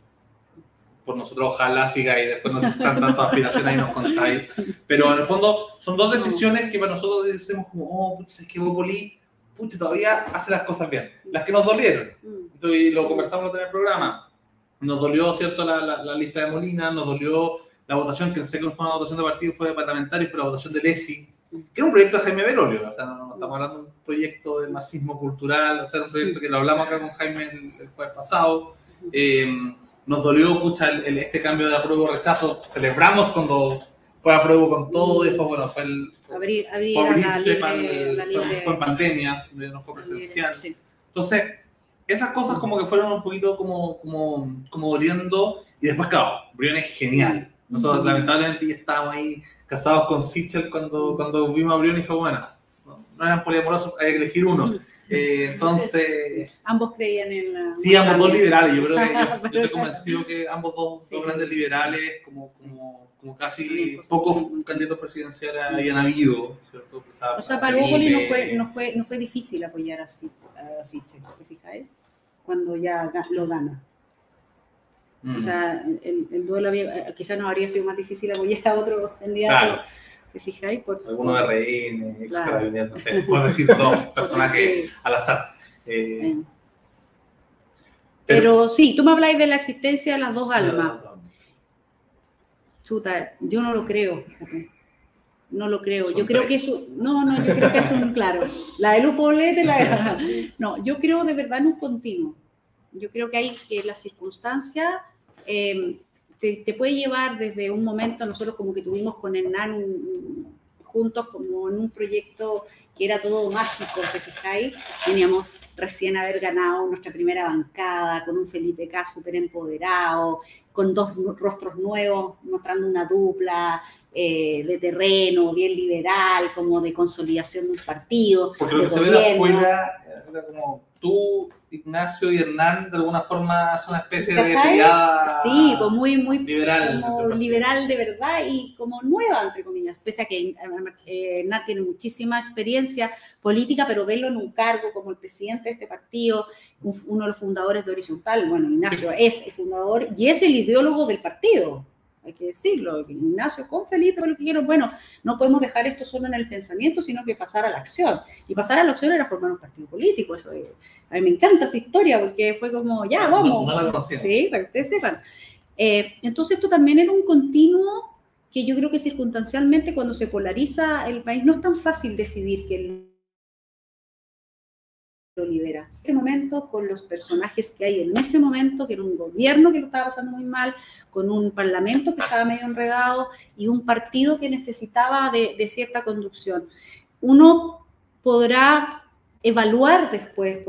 Por nosotros, ojalá siga y después no se están tantas aspiraciones y nos contáis. Pero en el fondo, son dos decisiones que para nosotros decimos como, oh, putz, es que Bopoli, pucha, todavía hace las cosas bien. Las que nos dolieron Mm. y lo conversamos en el programa. Nos dolió, ¿cierto?, la, la- la lista de Molina, nos dolió la votación, que sé que no fue una votación de partido, fue de parlamentarios, pero la votación de Lesi, que era un proyecto de Jaime Berolio, o sea, no, no estamos hablando de un proyecto de marxismo cultural, o sea, un proyecto que lo hablamos acá con Jaime el, el jueves pasado. Eh, nos dolió, pucha, el- el- este cambio de apruebo rechazo, celebramos cuando fue apruebo con todo, y después, bueno, fue el... Abrir, abrir fue a la abrirse libre, la libre- fue pandemia, no fue la libre- presencial. sí. Entonces, esas cosas como que fueron un poquito como, como, como doliendo. Y después, claro, Brion es genial. Nosotros lamentablemente ya estábamos ahí casados con Sichel cuando, cuando vimos a Brion y fue bueno. No, no eran poliamorosos, hay que elegir uno. Eh, entonces, Ambos creían en la. sí, ambos dos liberales. Yo creo que yo, yo estoy convencido que ambos dos, Sí, dos grandes sí, liberales, como, como, como casi pocos candidatos presidenciales habían habido, ¿cierto? O sea, para Bópoli no fue, no, fue, no fue difícil apoyar a Sichel, ¿te fijáis? Cuando ya lo gana. O sea, el, el duelo había, quizás nos habría sido más difícil apoyar a otro candidato. Claro. ¿Te fijáis? Por, Alguno de RN, ex Claro. no sé, por decir dos personajes Sí. al azar. Eh, Eh, Pero sí, tú me habláis de la existencia de las dos almas. Chuta, yo no lo creo, fíjate. No lo creo. Son Yo creo tres. que eso. No, no, yo creo que es un. Claro. La de Lupo Bolete, la de. No, yo creo de verdad en un continuo. Yo creo que hay que las circunstancias eh, te, te puede llevar desde un momento, nosotros como que tuvimos con Hernán un- un- juntos como en un proyecto que era todo mágico, ¿te fijáis? Teníamos recién haber ganado nuestra primera bancada, con un Felipe K súper empoderado, con dos rostros nuevos, mostrando una dupla eh, de terreno, bien liberal, como de consolidación de un partido. Porque lo de que se ve afuera era como tú, Ignacio y Hernán, de alguna forma son una especie de triada Sí, pues muy, muy liberal. como liberal de verdad y como nueva, entre comillas, pese a que eh, Nat tiene muchísima experiencia política, pero verlo en un cargo como el presidente de este partido, un- uno de los fundadores de Horizontal, bueno, Ignacio es el fundador y es el ideólogo del partido, hay que decirlo, Ignacio con Felipe, lo que quiero, bueno, no podemos dejar esto solo en el pensamiento, sino que pasar a la acción. Y pasar a la acción era formar un partido político, eso eh, a mí me encanta esa historia porque fue como, ya, vamos. Sí, para que ustedes sepan. Eh, entonces esto también era un continuo que yo creo que circunstancialmente cuando se polariza el país no es tan fácil decidir quién lo. En ese momento, con los personajes que hay en ese momento, que era un gobierno que lo estaba pasando muy mal, con un parlamento que estaba medio enredado y un partido que necesitaba de, cierta conducción. Uno podrá evaluar después,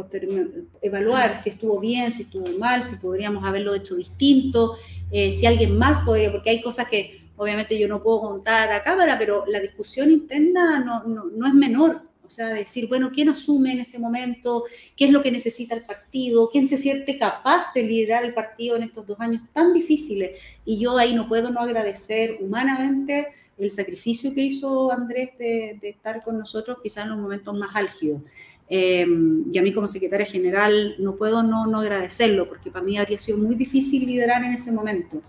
evaluar si estuvo bien, si estuvo mal, si podríamos haberlo hecho distinto, eh, si alguien más podría, porque hay cosas que obviamente yo no puedo contar a cámara, pero la discusión interna no, no, no es menor. O sea, decir, bueno, ¿quién asume en este momento? ¿Qué es lo que necesita el partido? ¿Quién se siente capaz de liderar el partido en estos dos años tan difíciles? Y yo ahí no puedo no agradecer humanamente el sacrificio que hizo Andrés de, estar con nosotros quizás en los momentos más álgidos. Eh, y a mí como secretaria general no puedo no, no agradecerlo, porque para mí habría sido muy difícil liderar en ese momento.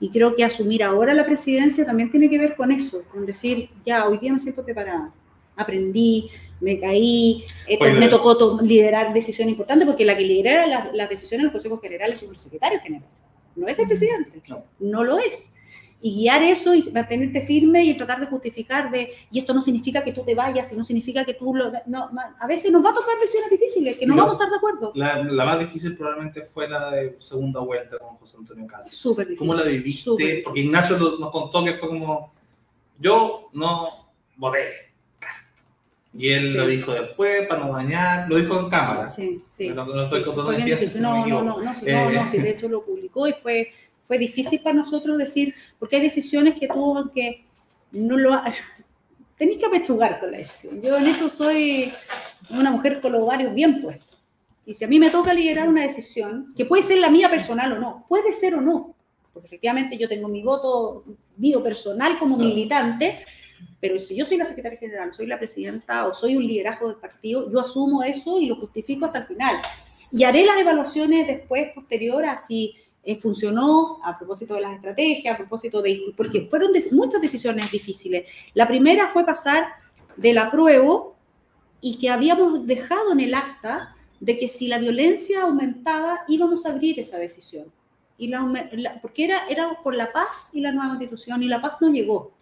Y creo que asumir ahora la presidencia también tiene que ver con eso, con decir, ya, hoy día me siento preparada, aprendí, me caí, eh, Oye, me tocó to- liderar decisiones importantes, porque la que lidera las, las decisiones del Consejo General es el secretario general, no es el presidente, No. no lo es. Y guiar eso y mantenerte firme y tratar de justificar de, y esto no significa que tú te vayas, y no significa que tú lo... No, a veces nos va a tocar decisiones difíciles, que no vamos a estar de acuerdo. La, la más difícil probablemente fue la de segunda vuelta con José Antonio Casas. Súper difícil. ¿Cómo la viviste? Porque. Ignacio nos contó que fue como, yo no voté. Y él Sí. lo dijo después para no dañar, lo dijo en cámara. Sí, sí. No, no soy Sí, difícil. si no No, no, no, sí, Eh. no, no, sí, de hecho lo publicó y fue, fue difícil para nosotros decir, porque hay decisiones que tuvo que no lo ha- tenéis que apechugar con la decisión. Yo en eso soy una mujer con los ovarios bien puestos. Y si a mí me toca liderar una decisión, que puede ser la mía personal o no, puede ser o no, porque efectivamente yo tengo mi voto mío personal como militante, pero si yo soy la secretaria general, soy la presidenta o soy un liderazgo del partido, yo asumo eso y lo justifico hasta el final. Y haré las evaluaciones después, posterior, a si eh, funcionó a propósito de las estrategias, a propósito de... Porque fueron muchas decisiones difíciles. La primera fue pasar del apruebo y que habíamos dejado en el acta de que si la violencia aumentaba, íbamos a abrir esa decisión. Y la, la- porque era, era por la paz y la nueva constitución, y la paz no llegó.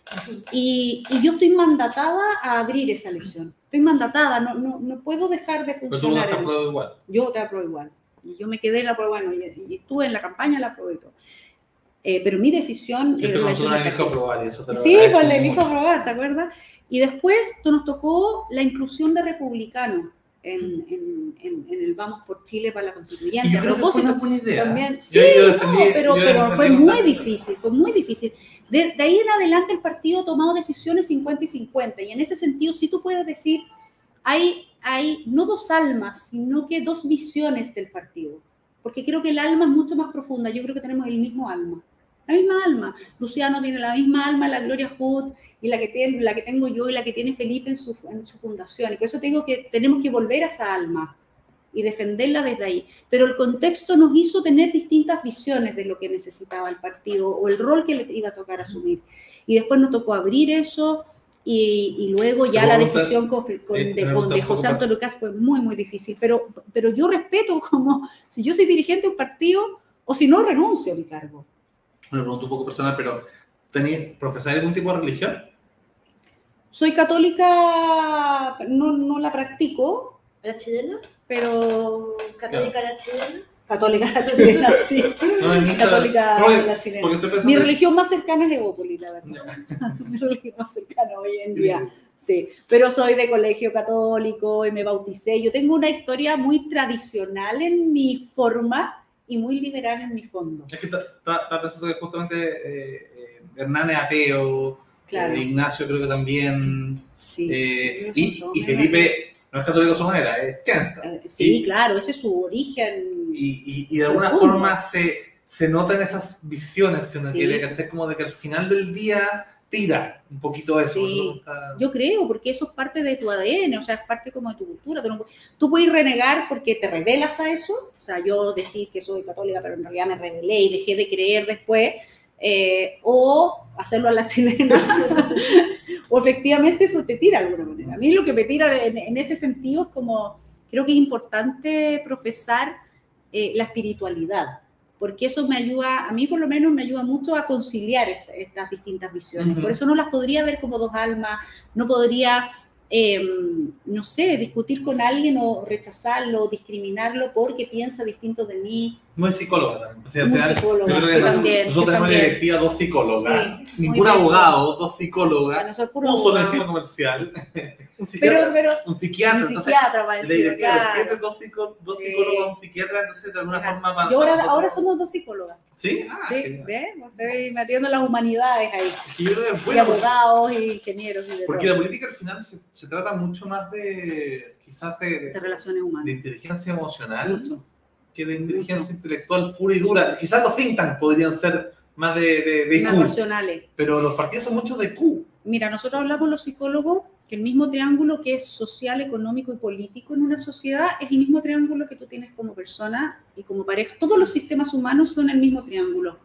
Y, y yo estoy mandatada a abrir esa elección. Estoy mandatada, no, no, no puedo dejar de Pero tú funcionar. votaste en eso apruebo igual. yo te apruebo igual. Y yo me quedé en la prueba, bueno, y, y estuve en la campaña, la aprobé todo. Eh, pero mi decisión... Yo te aprobar eso te lo Sí, pues le elijo aprobar, ¿te acuerdas? Y después tú- nos tocó la inclusión de republicanos en, en- en- en el Vamos por Chile para la constituyente. yo A que fue propósito, una idea. también, sí, yo no, defendí- pero, yo pero defendí fue muy difícil, fue muy difícil. De, de ahí en adelante el partido ha tomado decisiones 50 y 50, y en ese sentido sí tú puedes decir, hay, hay no dos almas, sino que dos visiones del partido, porque creo que el alma es mucho más profunda, yo creo que tenemos el mismo alma, la misma alma. Luciano tiene la misma alma, la Gloria Hood, y la que, tiene, la que tengo yo y la que tiene Felipe en su, en su fundación, y por eso te digo que tenemos que volver a esa alma y defenderla desde ahí. Pero el contexto nos hizo tener distintas visiones de lo que necesitaba el partido o el rol que le iba a tocar asumir. Y después nos tocó abrir eso y, y luego ya la decisión con, con, eh, de, con- de José. Antonio Lucas fue muy, muy difícil. Pero, pero yo respeto como, si yo soy dirigente de un partido, o si no, renuncio a mi cargo. Me pregunto un poco personal, pero ¿tenéis, ¿profesáis algún tipo de religión? Soy católica, no, no la practico, ¿La chilena? pero ¿Católica la chilena? católica la chilena, sí. No, Católica no, la chilena. Mi religión más cercana es Evópolis, la verdad. Mi religión más cercana hoy en día. Sí, pero soy de colegio católico y me bauticé. Yo tengo una historia muy tradicional en mi forma y muy liberal en mi fondo. Es que está, pensando que justamente eh, eh, Hernán es ateo, Claro. eh, Ignacio creo que también, Sí, eh, y, y Felipe no es católico a su manera, es chansta. Eh, Sí, Y- claro, ese es su origen. Y, y, y de alguna Profundo. forma se, se notan esas visiones, si uno Sí. quiere, ¿cachai? Como de que al final del día tira un poquito eso. Sí, yo creo, porque eso es parte de tu ADN, o sea, es parte como de tu cultura. Tú, no- tú puedes renegar porque te revelas a eso, o sea, yo decir que soy católica, pero en realidad me rebelé y dejé de creer después, eh, o hacerlo a la chilena, o efectivamente eso te tira de alguna manera. A mí lo que me tira en, en ese sentido es como, creo que es importante profesar eh, la espiritualidad, porque eso me ayuda, a mí por lo menos me ayuda mucho a conciliar esta- estas distintas visiones. Por eso no las podría ver como dos almas, no podría, eh, no sé, discutir con alguien o rechazarlo o discriminarlo porque piensa distinto de mí. Muy psicóloga también. O sea, Muy final, psicóloga, yo creo que sí, nosotros, también, nosotros tenemos en directiva dos psicólogas, Sí, ningún abogado, dos psicólogas, es un solo abogado. ingeniero comercial, un Pero, psiquiatra. pero, un psiquiatra, un entonces, psiquiatra para de los claro. siete, dos, psico- dos Sí. psicólogos, un psiquiatra, entonces de alguna Ajá. forma para Y ahora, ahora somos dos psicólogas. ¿Sí? Ah, Sí. ¿ves? Estoy metiendo las humanidades ahí. Es que yo creo que es Y bueno, porque- abogados y ingenieros y de, porque todo, la política al final se, se trata mucho más de, quizás de, de relaciones de humanas. inteligencia emocional Mucho. Que de inteligencia Mucho. intelectual pura y dura. Quizás los think tank podrían ser más de, de, de Más IQ, racionales. pero los partidos son muchos de Q. Mira, nosotros hablamos los psicólogos que el mismo triángulo que es social, económico y político en una sociedad es el mismo triángulo que tú tienes como persona y como pareja. Todos los sistemas humanos son el mismo triángulo,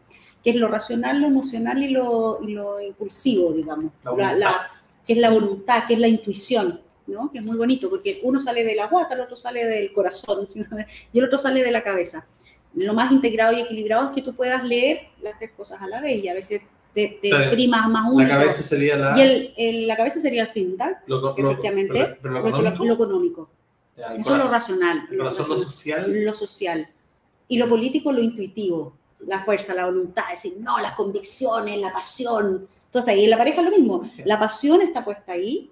que es lo racional, lo emocional y lo, y lo impulsivo, digamos. La La- la- que es la voluntad, que es la intuición, ¿no? Que es muy bonito, porque uno sale de la guata, el otro sale del corazón y el otro sale de la cabeza. Lo más integrado y equilibrado es que tú puedas leer las tres cosas a la vez y a veces te, te primas más uno. La cabeza sería la... Y el, el- la cabeza sería el think lo, lo- efectivamente, pero, pero lo lo, lo- económico, lo económico. ya, Eso es lo racional. El lo corazón, lo racional. social. Lo social. Y lo político, lo intuitivo. La fuerza, la voluntad, decir, no, las convicciones, la pasión. Entonces, ahí en la pareja es lo mismo. La pasión está puesta ahí,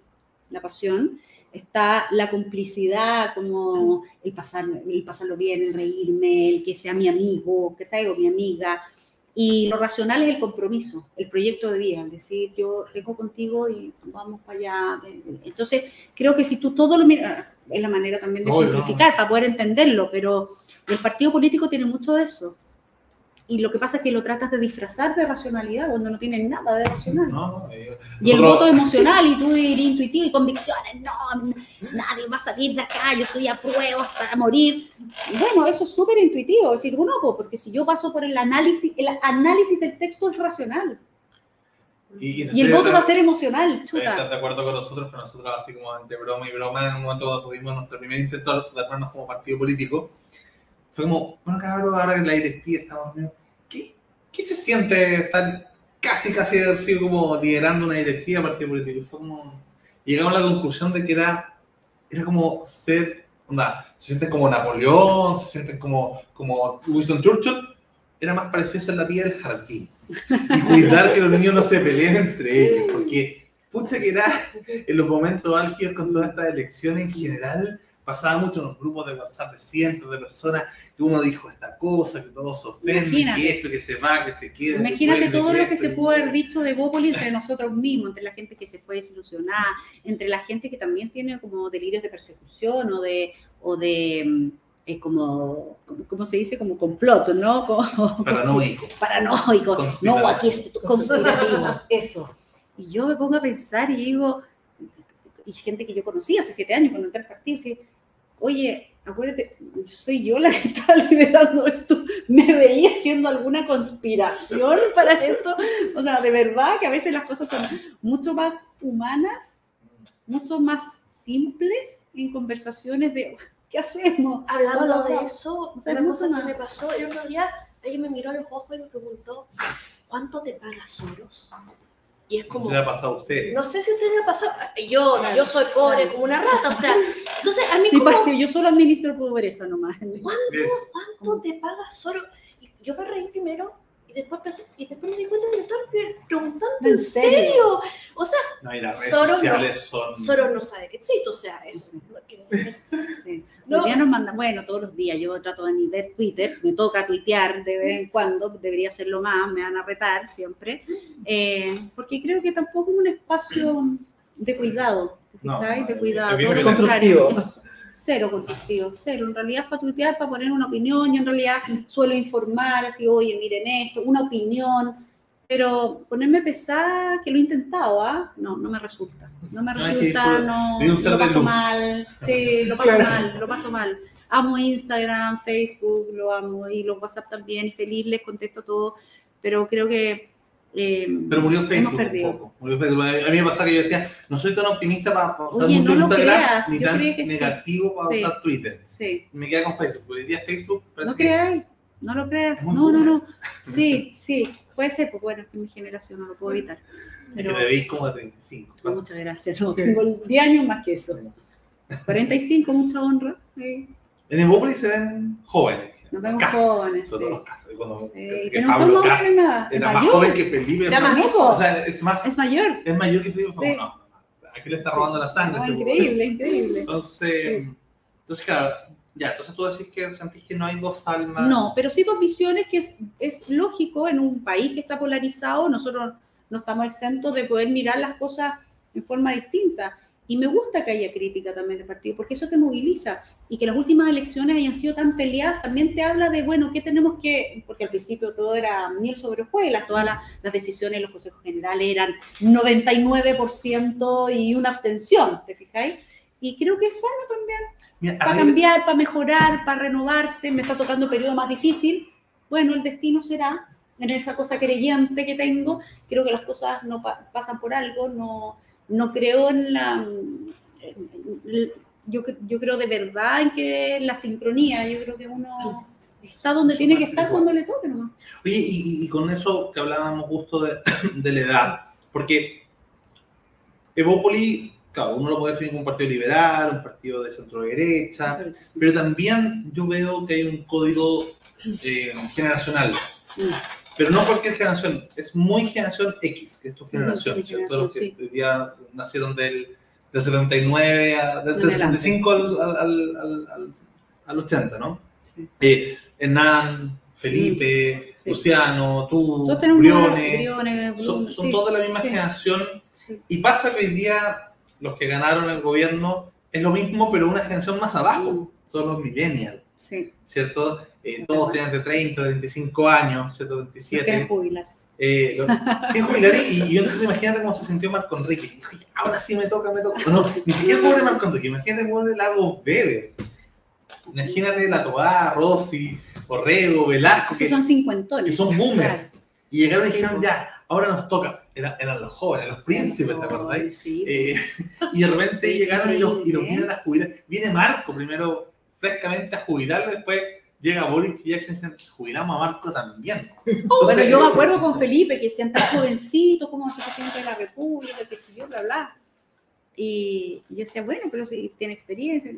la pasión. Está la complicidad, como el, pasar, el pasarlo bien, el reírme, el que sea mi amigo, que traigo mi amiga. Y lo racional es el compromiso, el proyecto de vida, es decir, yo tengo contigo y vamos para allá. Entonces, creo que si tú todo lo miras, es la manera también de No, no. simplificar para poder entenderlo, pero el partido político tiene mucho de eso. Y lo que pasa es que lo tratas de disfrazar de racionalidad cuando no tiene nada de racional. No, no, eh, Y el voto emocional y tú eres intuitivo y convicciones, no, nadie va a salir de acá, yo soy a prueba hasta morir. Y bueno, eso es súper intuitivo, es decir, bueno, pues, porque si yo paso por el análisis, el análisis del texto es racional Y, y el voto va a ser emocional, Estás chuta. de acuerdo con nosotros, pero nosotros así como entre broma y broma, en un momento cuando tuvimos nuestro primer intento de armarnos como partido político, fue como, bueno cabrón, ahora que la directiva estamos ¿qué, ¿qué se siente estar casi, casi haber como liderando una directiva partido político? Fue como, llegamos a la conclusión de que era, era como ser, onda, se sienten como Napoleón, se sienten como, como Winston Churchill, era más parecido a ser la tía del jardín y cuidar que los niños no se peleen entre ellos, porque pucha que era en los momentos álgidos con todas estas elecciones en general, pasaba mucho en los grupos de WhatsApp de cientos de personas que uno dijo esta cosa, que todos se ofenden, Imagínate. que esto, que se va, que se queda. Imagínate vuelve, todo lo que se pudo haber dicho de Bópoli entre nosotros mismos, entre la gente que se fue desilusionada, entre la gente que también tiene como delirios de persecución o de, o de mm, eh, como, ¿cómo se dice? Como complot, ¿no? Como, Paranoico. paranoico. No, aquí es conspirativos, eso. Y yo me pongo a pensar y digo, y gente que yo conocí hace siete años cuando entré al partido, y oye, acuérdate, soy yo la que está liderando esto. ¿Me veía haciendo alguna conspiración para esto? O sea, de verdad que a veces las cosas son mucho más humanas, mucho más simples en conversaciones de ¿qué hacemos? Hablando de eso, O sea, una cosa que me pasó, el otro día alguien me miró a los ojos y me preguntó, ¿cuánto te paga Soros? Y es como, ¿Qué le ha pasado a usted? no sé si a usted le ha pasado, yo, Claro, yo soy pobre claro. como una rata, o sea, entonces a mí como, partido, yo solo administro pobreza nomás. ¿cuánto, cuánto te paga Soros? Y yo me reí primero y después pensé, y después me di cuenta de que me estaban pre- preguntando ¿En en serio? serio. O sea, No, y las redes Soros no. sociales son... Soros no sabe que existo, o sea, eso. lo que- Sí. No. Nos mandan, bueno, todos los días yo trato de ni ver Twitter, me toca tuitear de vez en cuando, debería hacerlo más, me van a retar siempre, eh, porque creo que tampoco es un espacio de cuidado, ¿te No, de cuidado, todo lo contrario, es cero constructivo, cero, en realidad es para tuitear, para poner una opinión, yo en realidad suelo informar, así, oye, miren esto, una opinión, pero ponerme pesada, que lo he intentado, ¿ah? No, no me resulta. No me resulta, no, lo paso mal. Sí, lo paso mal, lo paso mal. Amo Instagram, Facebook, lo amo, y los WhatsApp también, y feliz les contesto todo, pero creo que... eh, Pero murió hemos Facebook un poco. Murió Facebook. A mí me pasa que yo decía, no soy tan optimista para usar Oye, mucho no lo Instagram, creas, ni yo tan que sí. negativo para Sí. usar Twitter. Sí, Me queda con Facebook. Hoy día Facebook no que creáis, no lo creas, no, no, no. Sí, sí, puede ser, pues bueno, es que mi generación no lo puedo evitar. Pero te veis como de 35. no, muchas gracias, no, Sí. tengo 10 años más que eso. 45, mucha honra. sí. En Evópolis se ven jóvenes. Nos vemos Casas, jóvenes. sobre todo sí. los casos. Cuando Sí, que que no Pablo Cas nada. era es más mayor. joven que Felipe. Era más viejo. O sea, es más, Es mayor. es mayor que Felipe. Sí. no, aquí le está robando la sangre. No, este increíble, increíble. Entonces, entonces, claro, ya, entonces tú decís que sentís que no hay dos almas. No, pero sí dos visiones que es, es lógico en un país que está polarizado, nosotros no estamos exentos de poder mirar las cosas en forma distinta. Y me gusta que haya crítica también del partido, porque eso te moviliza. Y que las últimas elecciones hayan sido tan peleadas, también te habla de, bueno, ¿qué tenemos que...? Porque al principio todo era miel sobre hojuelas, todas las, las decisiones en los consejos generales eran 99% y una abstención, ¿te fijáis? Y creo que es sano también Mira, para cambiar, para mejorar, para renovarse, me está tocando un periodo más difícil, bueno, el destino será en esa cosa creyente que tengo, creo que las cosas no pa- pasan por algo, no, no creo en la... en- yo, yo creo de verdad en que la sincronía, yo creo que uno está donde tiene que estar cuando le toque nomás. Oye, y, y con eso que hablábamos justo de, de la edad, porque Evópoli, claro, uno lo puede definir como un partido liberal, un partido de centro derecha, pero también yo veo que hay un código eh, generacional. Pero no cualquier generación, es muy generación X, que es tu generación, ¿cierto? Los que hoy día nacieron del, del 79, a, del, del adelante. 65 al, al, al, al- al- al 80, ¿no? Sí. Eh, Hernán, Felipe, Sí. Luciano, tú, Briones, Briones, son, son sí, todos de la misma sí, generación. sí. Y pasa que hoy día los que ganaron el gobierno es lo mismo, pero una generación más abajo, son los millennials, Sí, ¿cierto? Eh, todos tienen entre 30, 35 años, ¿cierto? nos quieren 27. jubilar. Eh, lo- quieren jubilar y, y yo no imagínate cómo se sintió Marco Enrique. Dijo, "Ya, ahora sí me toca, me toca. No, ni siquiera el pobre Marco Enrique, imagínate el pobre Lago Weber. Imagínate la Tobá, Rossi, Orrego, Velasco, que, son cincuentones. que son boomers. Claro. Y llegaron y dijeron, po. ya, ahora nos toca. Era- eran los jóvenes, los príncipes, ¿te acordás? Sí, Eh, y de repente Sí, llegaron y los, y los vienen a jubilar. Viene Marco primero frescamente a jubilarlo, después llega Boris y Jackson jubilamos a Marco también. Bueno, Entonces, yo me acuerdo con Felipe que decían tan jovencito, como ser presidente de la República, que si yo, bla, bla. Y yo decía, bueno, pero si tiene experiencia.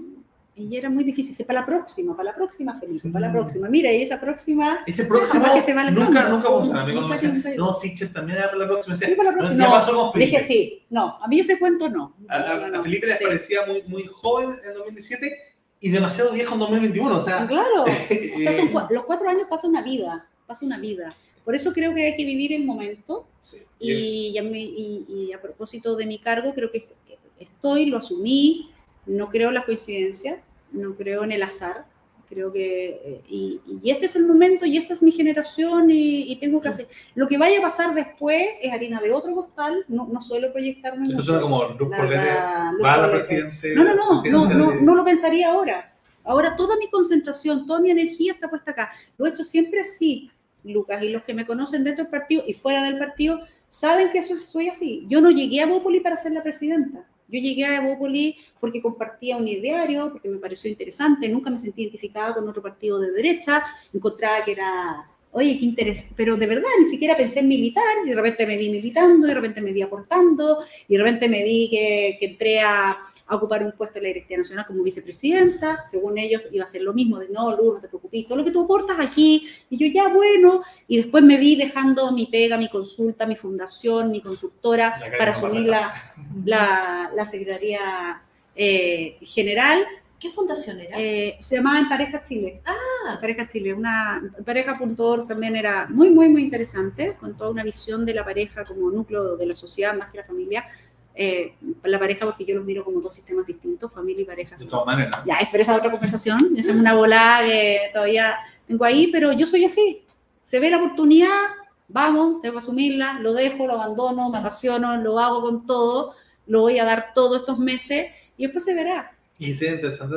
Y era muy difícil. Dice, para la próxima, para la próxima, Felipe, Sí. para la próxima. Mira, y esa próxima, Ese próximo que se va alejando. nunca, nunca funciona. Me Nunca decían, no, Sichel también era para la próxima. Me sí, decía, para la "No, próxima. ¿Qué No, pasó con le dije Felipe? sí. No, a mí ese cuento no. A, a- a. Felipe Sí. parecía muy, muy joven en 2017 y demasiado viejo en 2021. O sea, Claro. O sea, son eh, los cuatro años pasa una vida, pasa una vida. Por eso creo que hay que vivir el momento sí. Y, a y- y a propósito de mi cargo, creo que es- estoy, lo asumí, no creo en las coincidencias, no creo en el azar, creo que, eh, y, y este es el momento y esta es mi generación y, y tengo que hacer, lo que vaya a pasar después es harina de otro costal, no, no suelo proyectarme Esto suena como Luz La va la presidente. No, no, no, no, no, no lo pensaría ahora, Ahora toda mi concentración, toda mi energía está puesta acá. Lo he hecho siempre así, Lucas, y los que me conocen dentro del partido y fuera del partido saben que eso soy así. Yo no llegué a Bópoli para ser la presidenta. Yo llegué a Bópoli porque compartía un ideario, porque me pareció interesante, nunca me sentí identificada con otro partido de derecha, encontraba que era, oye, qué interés, pero de verdad, ni siquiera pensé en militar, y de repente me vi militando, y de repente me vi aportando, y de repente me vi que, que entré a, a ocupar un puesto en la Directiva Nacional como vicepresidenta. Según ellos iba a ser lo mismo, de no, Lu, no te preocupes, todo lo que tú aportas aquí. Y yo ya, bueno, y después me vi dejando mi pega, mi consulta, mi fundación, mi consultora La para asumir la, la, la Secretaría eh, General. ¿Qué fundación era? Eh, se llamaba En Pareja Chile. ah, En Pareja Chile, una pareja.org también era muy, muy, muy interesante, con toda una visión de la pareja como núcleo de la sociedad más que la familia. Eh, la pareja, porque yo los miro como dos sistemas distintos, familia y pareja. De todas maneras. Ya, es pero esa es otra conversación. Esa es una volada que todavía tengo ahí, pero yo soy así. Se ve la oportunidad, vamos, tengo que asumirla, lo dejo, lo abandono, me apasiono, lo hago con todo, lo voy a dar todos estos meses y después se verá. Y sería interesante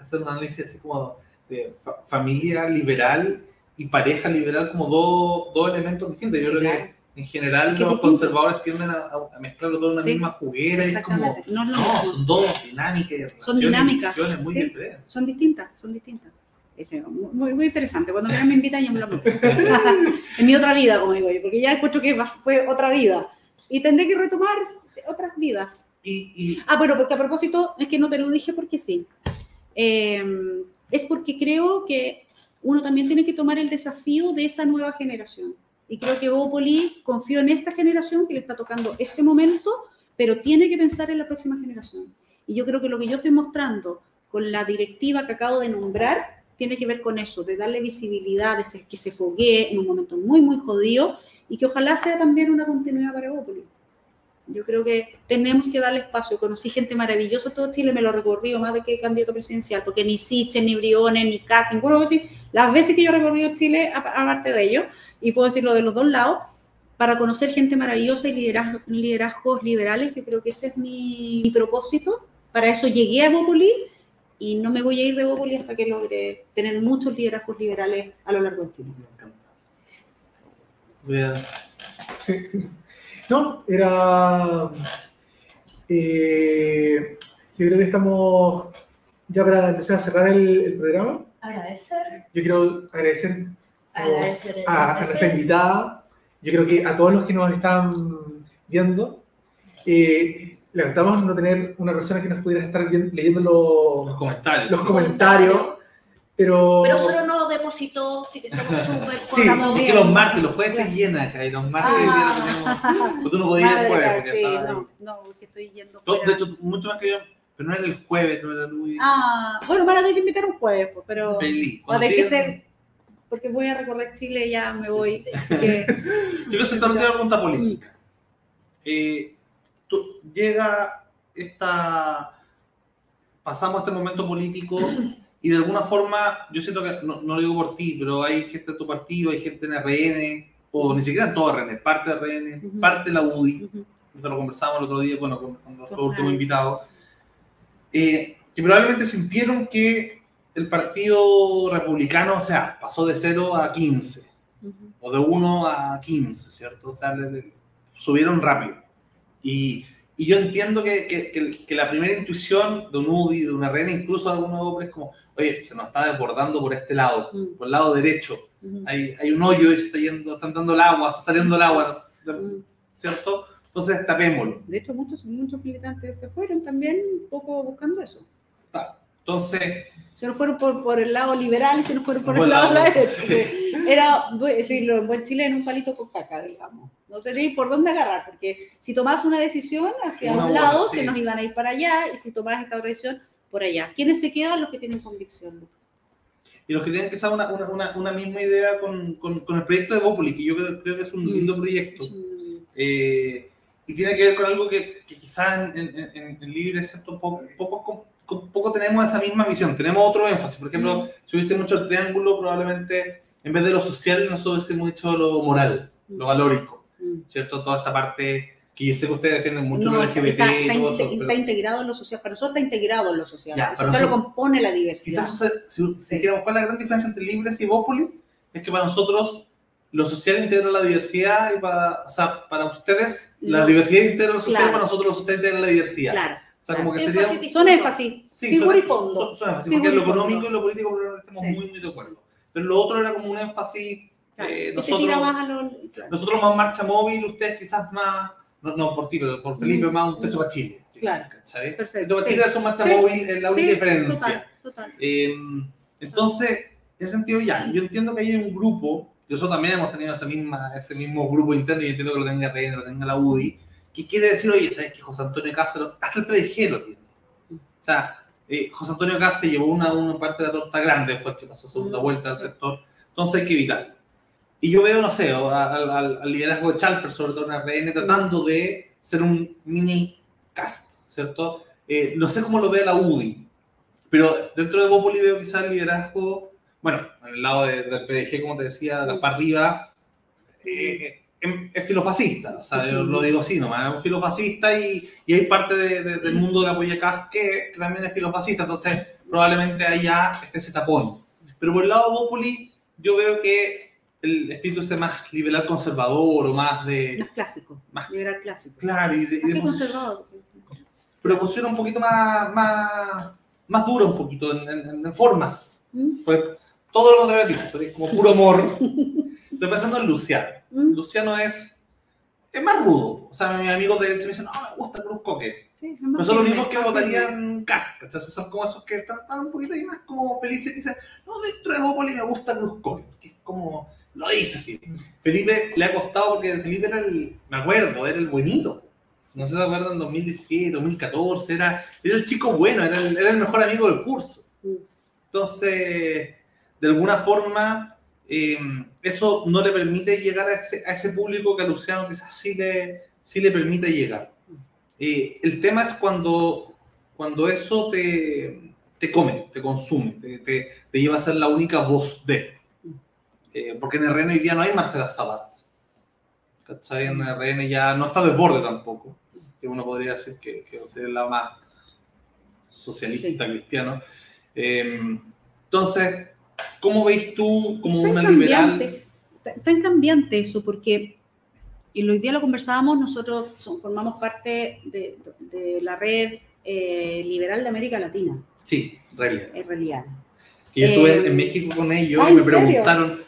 hacer un análisis así como de fa- familia liberal y pareja liberal como dos, dos elementos distintos. Yo Sí, creo claro. que en general Es que los es conservadores tienden a, a mezclarlo todo en una Sí, misma juguera es como. No es no, son dos dinámicas Son dinámicas, muy sí. diferentes. Son distintas, son distintas. Ese, muy, muy interesante. Cuando me invitan, yo me lo En mi otra vida, como digo yo, porque ya encuentro que va- fue otra vida. Y tendré que retomar otras vidas. Y, y Ah, bueno, porque a propósito, es que no te lo dije porque sí. Eh, es porque creo que uno también tiene que tomar el desafío de esa nueva generación. Y creo que Bópoli confío en esta generación que le está tocando este momento, pero tiene que pensar en la próxima generación. Y yo creo que lo que yo estoy mostrando con la directiva que acabo de nombrar tiene que ver con eso, de darle visibilidad, de que se foguee en un momento muy, muy jodido y que ojalá sea también una continuidad para Bópoli. Yo creo que tenemos que darle espacio. Conocí gente maravillosa todo Chile, me lo recorrí más de que candidato presidencial, porque ni Siche, ni Briones, ni Cat, ninguno, decir, las veces que yo he recorrido Chile, aparte de ello, y puedo decirlo de los dos lados, para conocer gente maravillosa y liderazgos, liderazgos liberales, yo creo que ese es mi, propósito. Para eso llegué a Bópoli y no me voy a ir de Bópoli hasta que logre tener muchos liderazgos liberales a lo largo de Chile. me encanta. Voy Sí. No, era. eh, yo creo que estamos ya para empezar a cerrar el programa. Agradecer. Yo quiero agradecer Agradecer el a, a nuestra invitada. Yo creo que a todos los que nos están viendo. Eh, lamentamos no tener una persona que nos pudiera estar bien- leyendo los los, comentarios. los sí. comentarios, pero. Pero solo no depositó, así que estamos súper Sí, Es que bien. los martes, los jueves se llenan acá y los martes Ah. tenemos. Pues tú no podías ir el Madre jueves. sí, no, no, porque estoy yendo fuera. de hecho, mucho más que yo, pero no era el jueves, no era Luis. Ah, bueno, van a tener que invitar un jueves, pues, pero Feliz. va a tener que ser, porque voy a recorrer Chile y ya me voy. Sí, que- Yo quiero hacer una pregunta política. Eh, tú- llega esta. Pasamos este momento político y de alguna forma, yo siento que, no, no lo digo por ti, pero hay gente de tu partido, hay gente en RN, o ni siquiera en todo RN, parte de RN, Ujú. parte de la UDI. Ujú. Esto lo conversamos el otro día, bueno, con, con los últimos invitados, eh, que probablemente sintieron que el Partido Republicano, o sea, pasó de 0 a 15, Ujú. o de 1 a 15, ¿cierto? O sea, le- le- subieron rápido. Y, y yo entiendo que, que- que- que la primera intuición de un UDI, de una RN, incluso de algunos hombres, es como, oye, se nos está desbordando por este lado, Mm. por el lado derecho. Ujú. Hay, hay un hoyo y se está yendo, están dando el agua, está saliendo el agua. ¿cierto? Entonces tapémoslo. De hecho, muchos, muchos militantes se fueron también un poco buscando eso. Entonces, Se nos fueron por, por el lado liberal y se nos fueron por el lado derecho. sí. Era, decirlo, en buen chileno, un palito con caca, digamos. No sé ni por dónde agarrar, porque si tomás una decisión hacia Una un lado, sí. se nos iban a ir para allá, y si tomás esta otra decisión, por allá. ¿Quiénes se quedan? Los que tienen convicción. Y los que tienen saber una, una, una, misma idea con, con, con el proyecto de Bópoli, que yo creo, creo que es un Mm. lindo proyecto, un- eh, y tiene que ver con algo que, que quizás en, en, en, Libre, ¿cierto? Poco, poco, poco tenemos esa misma visión, tenemos otro énfasis. Por ejemplo, Mm. si hubiese mucho el triángulo, probablemente en vez de lo social, nosotros hubiésemos dicho lo moral, lo valórico. Mm. ¿cierto? Toda esta parte que yo sé que ustedes defienden mucho No, está, LGBT está- y está todo inte- eso, pero está integrado en lo social. Para nosotros está integrado en lo social. Ya, lo lo compone la diversidad. quizás o sea, si, si dijéramos cuál es la gran diferencia entre Libres y Bópoli, es que para nosotros lo social integra la diversidad y para, o sea, para ustedes la Lo- diversidad integra lo social, Claro. para nosotros lo social integra la diversidad. Claro. O sea, como que Énfasis sería... Son énfasis, Sí, figura y fondo. suena fácil, Figura porque lo económico y lo político probablemente Sí. muy, muy de acuerdo. Pero lo otro era como un énfasis, eh, Que te nosotros, más nosotros más marcha móvil, ustedes quizás más, no, no por ti, pero por Felipe, Mm. más un techo para Chile. sí, Claro. ¿cachai? Perfecto, sí. Chile son marcha Sí. móvil, es la única diferencia. Total, total. Eh, entonces, en ese sentido ya, yo entiendo que hay un grupo, nosotros también hemos tenido ese, misma, ese mismo grupo interno, y entiendo que lo tenga RN, lo tenga la UDI, que quiere decir, oye, ¿sabes que José Antonio Cáceres, hasta el PDG lo tiene? O sea, eh, José Antonio Cáceres llevó una, una parte de la torta grande, fue el que pasó segunda vuelta del sector, entonces hay que evitarlo. Y yo veo, no sé, al, al- al liderazgo de Chalper, sobre todo en RN, tratando de ser un mini cast, ¿cierto? Eh, no sé cómo lo ve la UDI, pero dentro de Bópoli veo quizás el liderazgo, bueno, en el lado de- del PDG, como te decía, para arriba, eh, em- es filofascista, o sea, yo lo digo así nomás, es un filofascista y, y hay parte de- de- del mundo de Apoya Cast que, que también es filofascista, entonces probablemente ahí ya esté ese tapón. Pero por el lado de Bópoli, yo veo que el espíritu es más liberal conservador o más de... Más clásico. Más- Liberal clásico. Claro, y de, Más de conservador. pero posiciona un poquito más, más, más dura un poquito en, en- en formas. ¿Mm? Pues, todo lo contrario a ti, como puro amor. Estoy pensando en Luciano. ¿Mm? Luciano es, es más rudo. O sea, mis amigos de derecha me dicen, no, me gusta Cruz Coque. Sí, más son los mismos que votarían Cast. Entonces son como esos que están, están un poquito ahí más como felices que dicen, no, dentro de Bópoli me gusta Cruz Coque. Que es como, lo dice así. Felipe le ha costado porque Felipe era el, me acuerdo, era el buenito. No sé si se acuerdan, en 2017, 2014, era, era el chico bueno, era el, era el mejor amigo del curso. Mm. Entonces, de alguna forma, eh, eso no le permite llegar a ese, a ese público que a Luciano quizás sí le, sí le permite llegar. Eh, el tema es cuando, cuando eso te, te come, te consume, te, te- te lleva a ser la única voz de. Eh, porque en RN hoy día no hay Marcela Sabat. ¿Cachai? En RN ya no está desborde tampoco. Que uno podría decir que, que es el lado más socialista, cristiano. Eh, entonces, ¿cómo veis tú como Tan una cambiante, liberal? tan- tan cambiante eso, porque y hoy día lo conversábamos, nosotros son- formamos parte de, de la red eh, liberal de América Latina, Sí, realidad. en realidad. Que yo estuve en- Eh, en México con ellos ah, y me ¿en serio? preguntaron,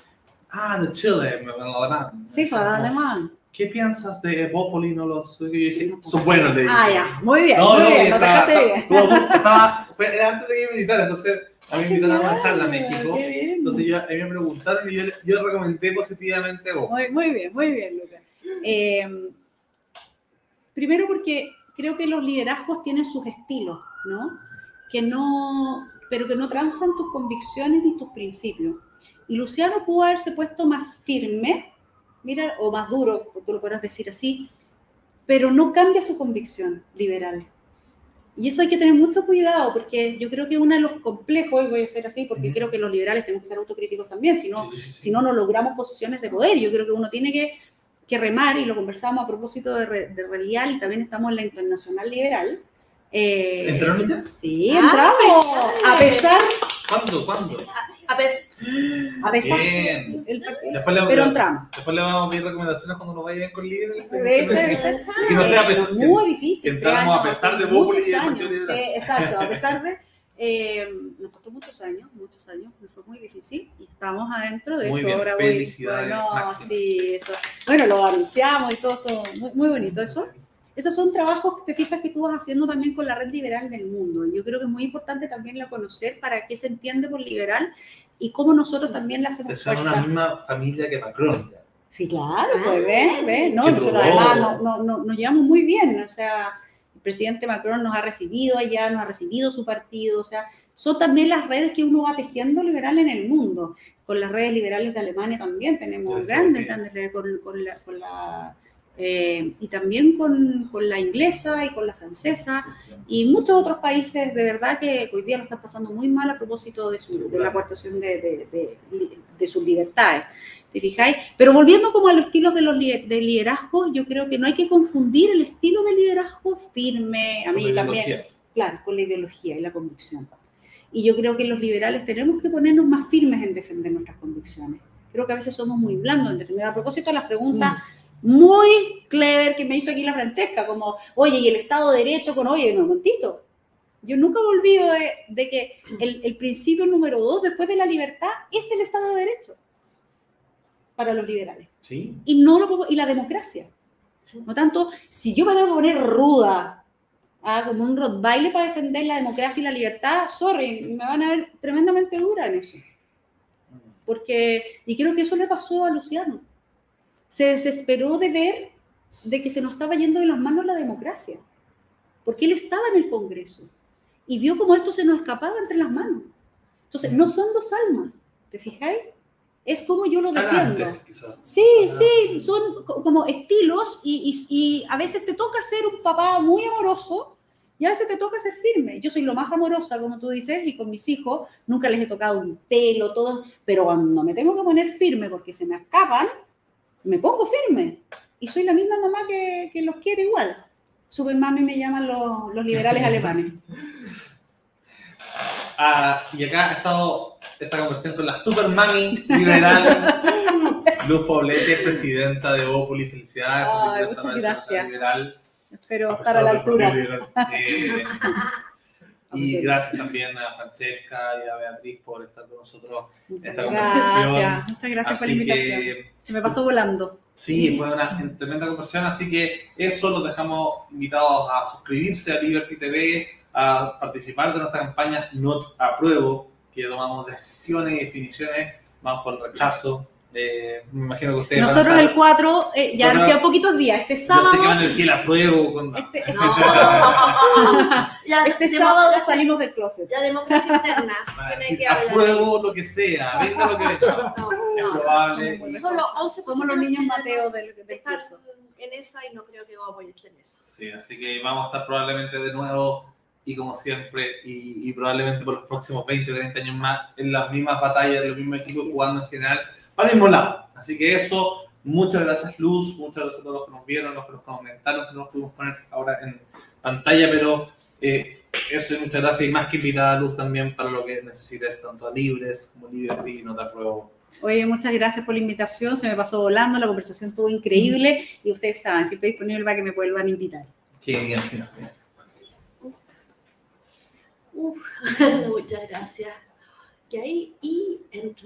ah, de Chile, me- en alemán. Sí, fue alemán. ¿Qué piensas de Bópoli? No lo sé. Yo dije, son buenos, le dije. Ah, ya, muy bien, No, muy no, bien, lo estaba, estaba- estaba- fue- era antes de que yo militara, entonces a mí me invitaron a una charla a México. Entonces yo, a mí me preguntaron y yo, yo recomendé positivamente. Muy, muy bien, muy bien, Lucas. Eh, primero porque creo que los liderazgos tienen sus estilos, ¿no? Que no, pero que no transan tus convicciones ni tus principios. Y Luciano pudo haberse puesto más firme, mira, o más duro, tú lo podrás decir así, pero no cambia su convicción liberal. Y eso hay que tener mucho cuidado, porque yo creo que uno de los complejos, y voy a hacer así, porque creo que los liberales tenemos que ser autocríticos también, si no, Sí, sí, sí. si no, no logramos posiciones de poder. Yo creo que uno tiene que, que remar, y lo conversamos a propósito de, Re- de Relial, y también estamos en la Internacional Liberal. Eh, ¿Entraron ya? Sí, Ah, entramos. felicidades. A pesar, ¿Cuándo? ¿Cuándo? A ver, a pesar. Bien. el- Después le, pero entramos. después le vamos a pedir recomendaciones cuando nos vayan con libre. Que no sea a pesar, Es muy difícil. tres a pesar de muchos Bópoli y Liberal. sí, exacto, a pesar de. eh, nos costó muchos años, muchos años, nos fue muy difícil y estamos adentro. De Muy hecho, bien, ahora voy. Bueno, sí, eso. Bueno, lo anunciamos y todo, todo muy, muy bonito eso. Esos son trabajos que te fijas que tú vas haciendo también con la red liberal del mundo. Yo creo que es muy importante también la conocer para qué se entiende por liberal y cómo nosotros también la hacemos son una misma familia que Macron. ya. Sí, claro, Ah, pues ve, ve. No, nosotros además no- no- no- nos llevamos muy bien. O sea, el presidente Macron nos ha recibido allá, nos ha recibido su partido. O sea, son también las redes que uno va tejiendo liberal en el mundo. Con las redes liberales de Alemania también tenemos Sí, grandes, sí. grandes redes con, con la, con la eh, y también con, con, la inglesa y con la francesa y muchos otros países de verdad que hoy día lo están pasando muy mal a propósito de, su, de la coartación de, de, de, de, sus libertades. ¿Te fijáis? Pero volviendo como a los estilos de, los de liderazgo, yo creo que no hay que confundir el estilo de liderazgo firme, a mí también, claro, con la ideología y la convicción. Y yo creo que los liberales tenemos que ponernos más firmes en defender nuestras convicciones. Creo que a veces somos muy blandos en defender. A propósito de las preguntas mm. Muy clever que me hizo aquí la Francesca, como, oye, y el Estado de Derecho con, oye, un momentito. Yo nunca me olvido de, de que el, el, principio número dos, después de la libertad, es el Estado de Derecho para los liberales. ¿Sí? Y, no lo, y la democracia. No tanto, si yo me debo poner ruda ah, como un baile para defender la democracia y la libertad, sorry, me van a ver tremendamente dura en eso. Porque, y creo que eso le pasó a Luciano. Se desesperó de ver de que se nos estaba yendo de las manos la democracia, porque él estaba en el Congreso y vio como esto se nos escapaba entre las manos. Entonces, no son dos almas, ¿te fijáis? Es como yo lo defiendo. sí, sí, son como estilos y, y, y, a veces te toca ser un papá muy amoroso y a veces te toca ser firme. Yo soy lo más amorosa, como tú dices, y con mis hijos nunca les he tocado un pelo, todo, pero cuando me tengo que poner firme porque se me escapan, me pongo firme. Y soy la misma mamá que, que los quiere igual. Super mami me llaman los, los liberales alemanes. Ah, y acá ha estado esta conversación con la super mami liberal, Luz Poblete, presidenta de Opoli. Felicidades. Ay, muchas gracias. Liberal Espero estar a la altura. Y gracias también a Francesca y a Beatriz por estar con nosotros en esta conversación. Gracias, muchas gracias por la invitación. Que, Se me pasó volando. Sí, fue una tremenda conversación, así que eso los dejamos invitados a suscribirse a Liberty TV, a participar de nuestra campaña Not Apruebo, que tomamos decisiones y definiciones, vamos por el rechazo, eh, me imagino que ustedes. Nosotros el 4, eh, ya nos quedan poquitos días. Este sábado. Yo sé que van a elegir la prueba. Con... Este, este, no. ya, este sábado ya salimos del closet. La democracia interna. tiene que apruebo lo que sea. Venga lo que venga. No, es probable. No, solo 11 somos los niños Mateo del, del curso. En esa y no creo que vamos a apoyar en esa. Sí, así que vamos a estar probablemente de nuevo y como siempre, y, y, probablemente por los próximos 20, 30 años más, en las mismas batallas, en los mismos equipos, jugando en general para el mismo lado. Así que eso, muchas gracias Luz, muchas gracias a todos los que nos vieron, los que nos comentaron, que no nos pudimos poner ahora en pantalla, pero eh, eso y muchas gracias y más que invitada Luz también para lo que necesites, tanto a Libres como Liberty, no te apruebo. Oye, muchas gracias por la invitación, se me pasó volando, la conversación estuvo increíble y ustedes saben, siempre disponible para que me vuelvan a invitar. Qué bien, Uf, muchas gracias. Y ahí, y entonces...